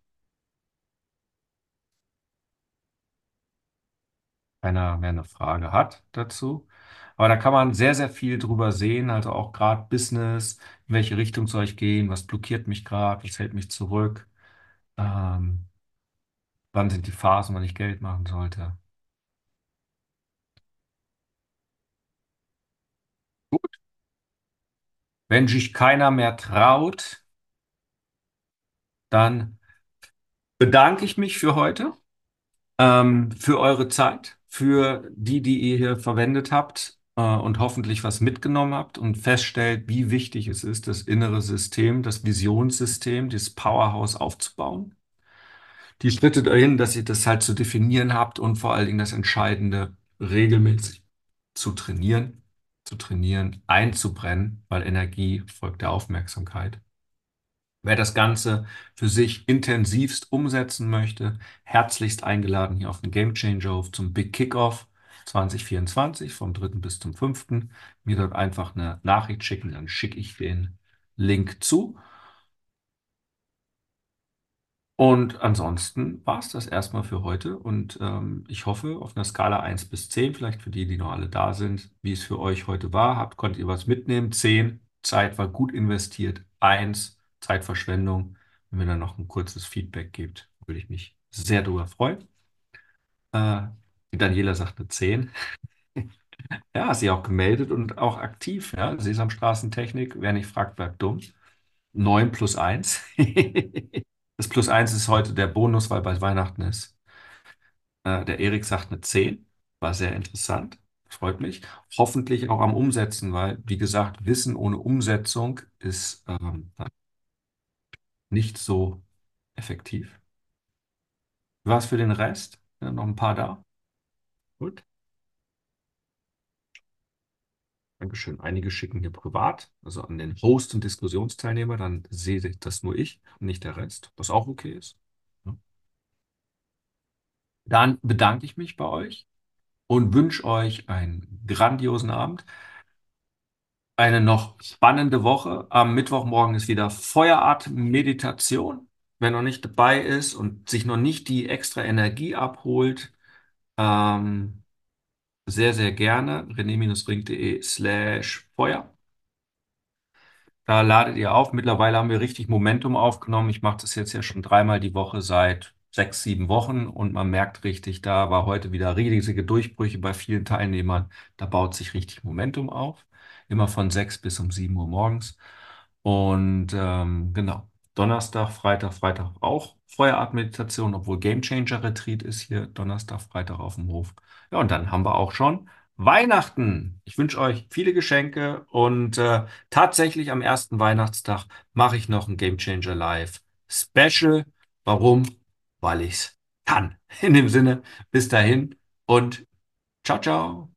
keiner mehr eine Frage hat dazu. Aber da kann man sehr, sehr viel drüber sehen, also auch gerade Business, in welche Richtung soll ich gehen, was blockiert mich gerade, was hält mich zurück, ähm, wann sind die Phasen, wann ich Geld machen sollte. Wenn sich keiner mehr traut, dann bedanke ich mich für heute, ähm, für eure Zeit, für die, die ihr hier verwendet habt äh, und hoffentlich was mitgenommen habt und feststellt, wie wichtig es ist, das innere System, das Visionssystem, dieses Powerhouse aufzubauen. Die Schritte dahin, dass ihr das halt zu definieren habt und vor allen Dingen das Entscheidende regelmäßig zu trainieren, zu trainieren, einzubrennen, weil Energie folgt der Aufmerksamkeit. Wer das Ganze für sich intensivst umsetzen möchte, herzlichst eingeladen hier auf den Game Changer zum Big Kickoff 2024 vom 3. bis zum 5. Mir dort einfach eine Nachricht schicken, dann schicke ich den Link zu. Und ansonsten war es das erstmal für heute. Und ähm, ich hoffe, auf einer Skala 1 bis 10, vielleicht für die, die noch alle da sind, wie es für euch heute war, habt, konntet ihr was mitnehmen. 10, Zeit war gut investiert. 1, Zeitverschwendung. Wenn mir dann noch ein kurzes Feedback gibt, würde ich mich sehr darüber freuen. Äh, die Daniela sagt eine 10. ja, sie auch gemeldet und auch aktiv. Ja? Sesamstraßentechnik, wer nicht fragt, bleibt dumm. 9 plus 1. das plus 1 ist heute der Bonus, weil bei Weihnachten ist. Äh, der Erik sagt eine 10. War sehr interessant. Freut mich. Hoffentlich auch am Umsetzen, weil, wie gesagt, Wissen ohne Umsetzung ist ähm, nicht so effektiv. Was für den Rest? Ja, noch ein paar da. Gut. Dankeschön. Einige schicken hier privat, also an den Host und Diskussionsteilnehmer, dann sehe das nur ich und nicht der Rest, was auch okay ist. Dann bedanke ich mich bei euch und wünsche euch einen grandiosen Abend eine noch spannende Woche. Am Mittwochmorgen ist wieder Feuerart-Meditation. Wer noch nicht dabei ist und sich noch nicht die extra Energie abholt, ähm, sehr, sehr gerne. rené-ring.de slash Feuer. Da ladet ihr auf. Mittlerweile haben wir richtig Momentum aufgenommen. Ich mache das jetzt ja schon dreimal die Woche seit sechs, sieben Wochen und man merkt richtig, da war heute wieder riesige Durchbrüche bei vielen Teilnehmern. Da baut sich richtig Momentum auf immer von 6 bis um 7 Uhr morgens. Und ähm, genau, Donnerstag, Freitag, Freitag auch Feuerart-Meditation, obwohl Game Changer Retreat ist hier Donnerstag, Freitag auf dem Hof. Ja, und dann haben wir auch schon Weihnachten. Ich wünsche euch viele Geschenke und äh, tatsächlich am ersten Weihnachtstag mache ich noch ein Game Changer Live Special. Warum? Weil ich es kann. In dem Sinne, bis dahin und ciao, ciao.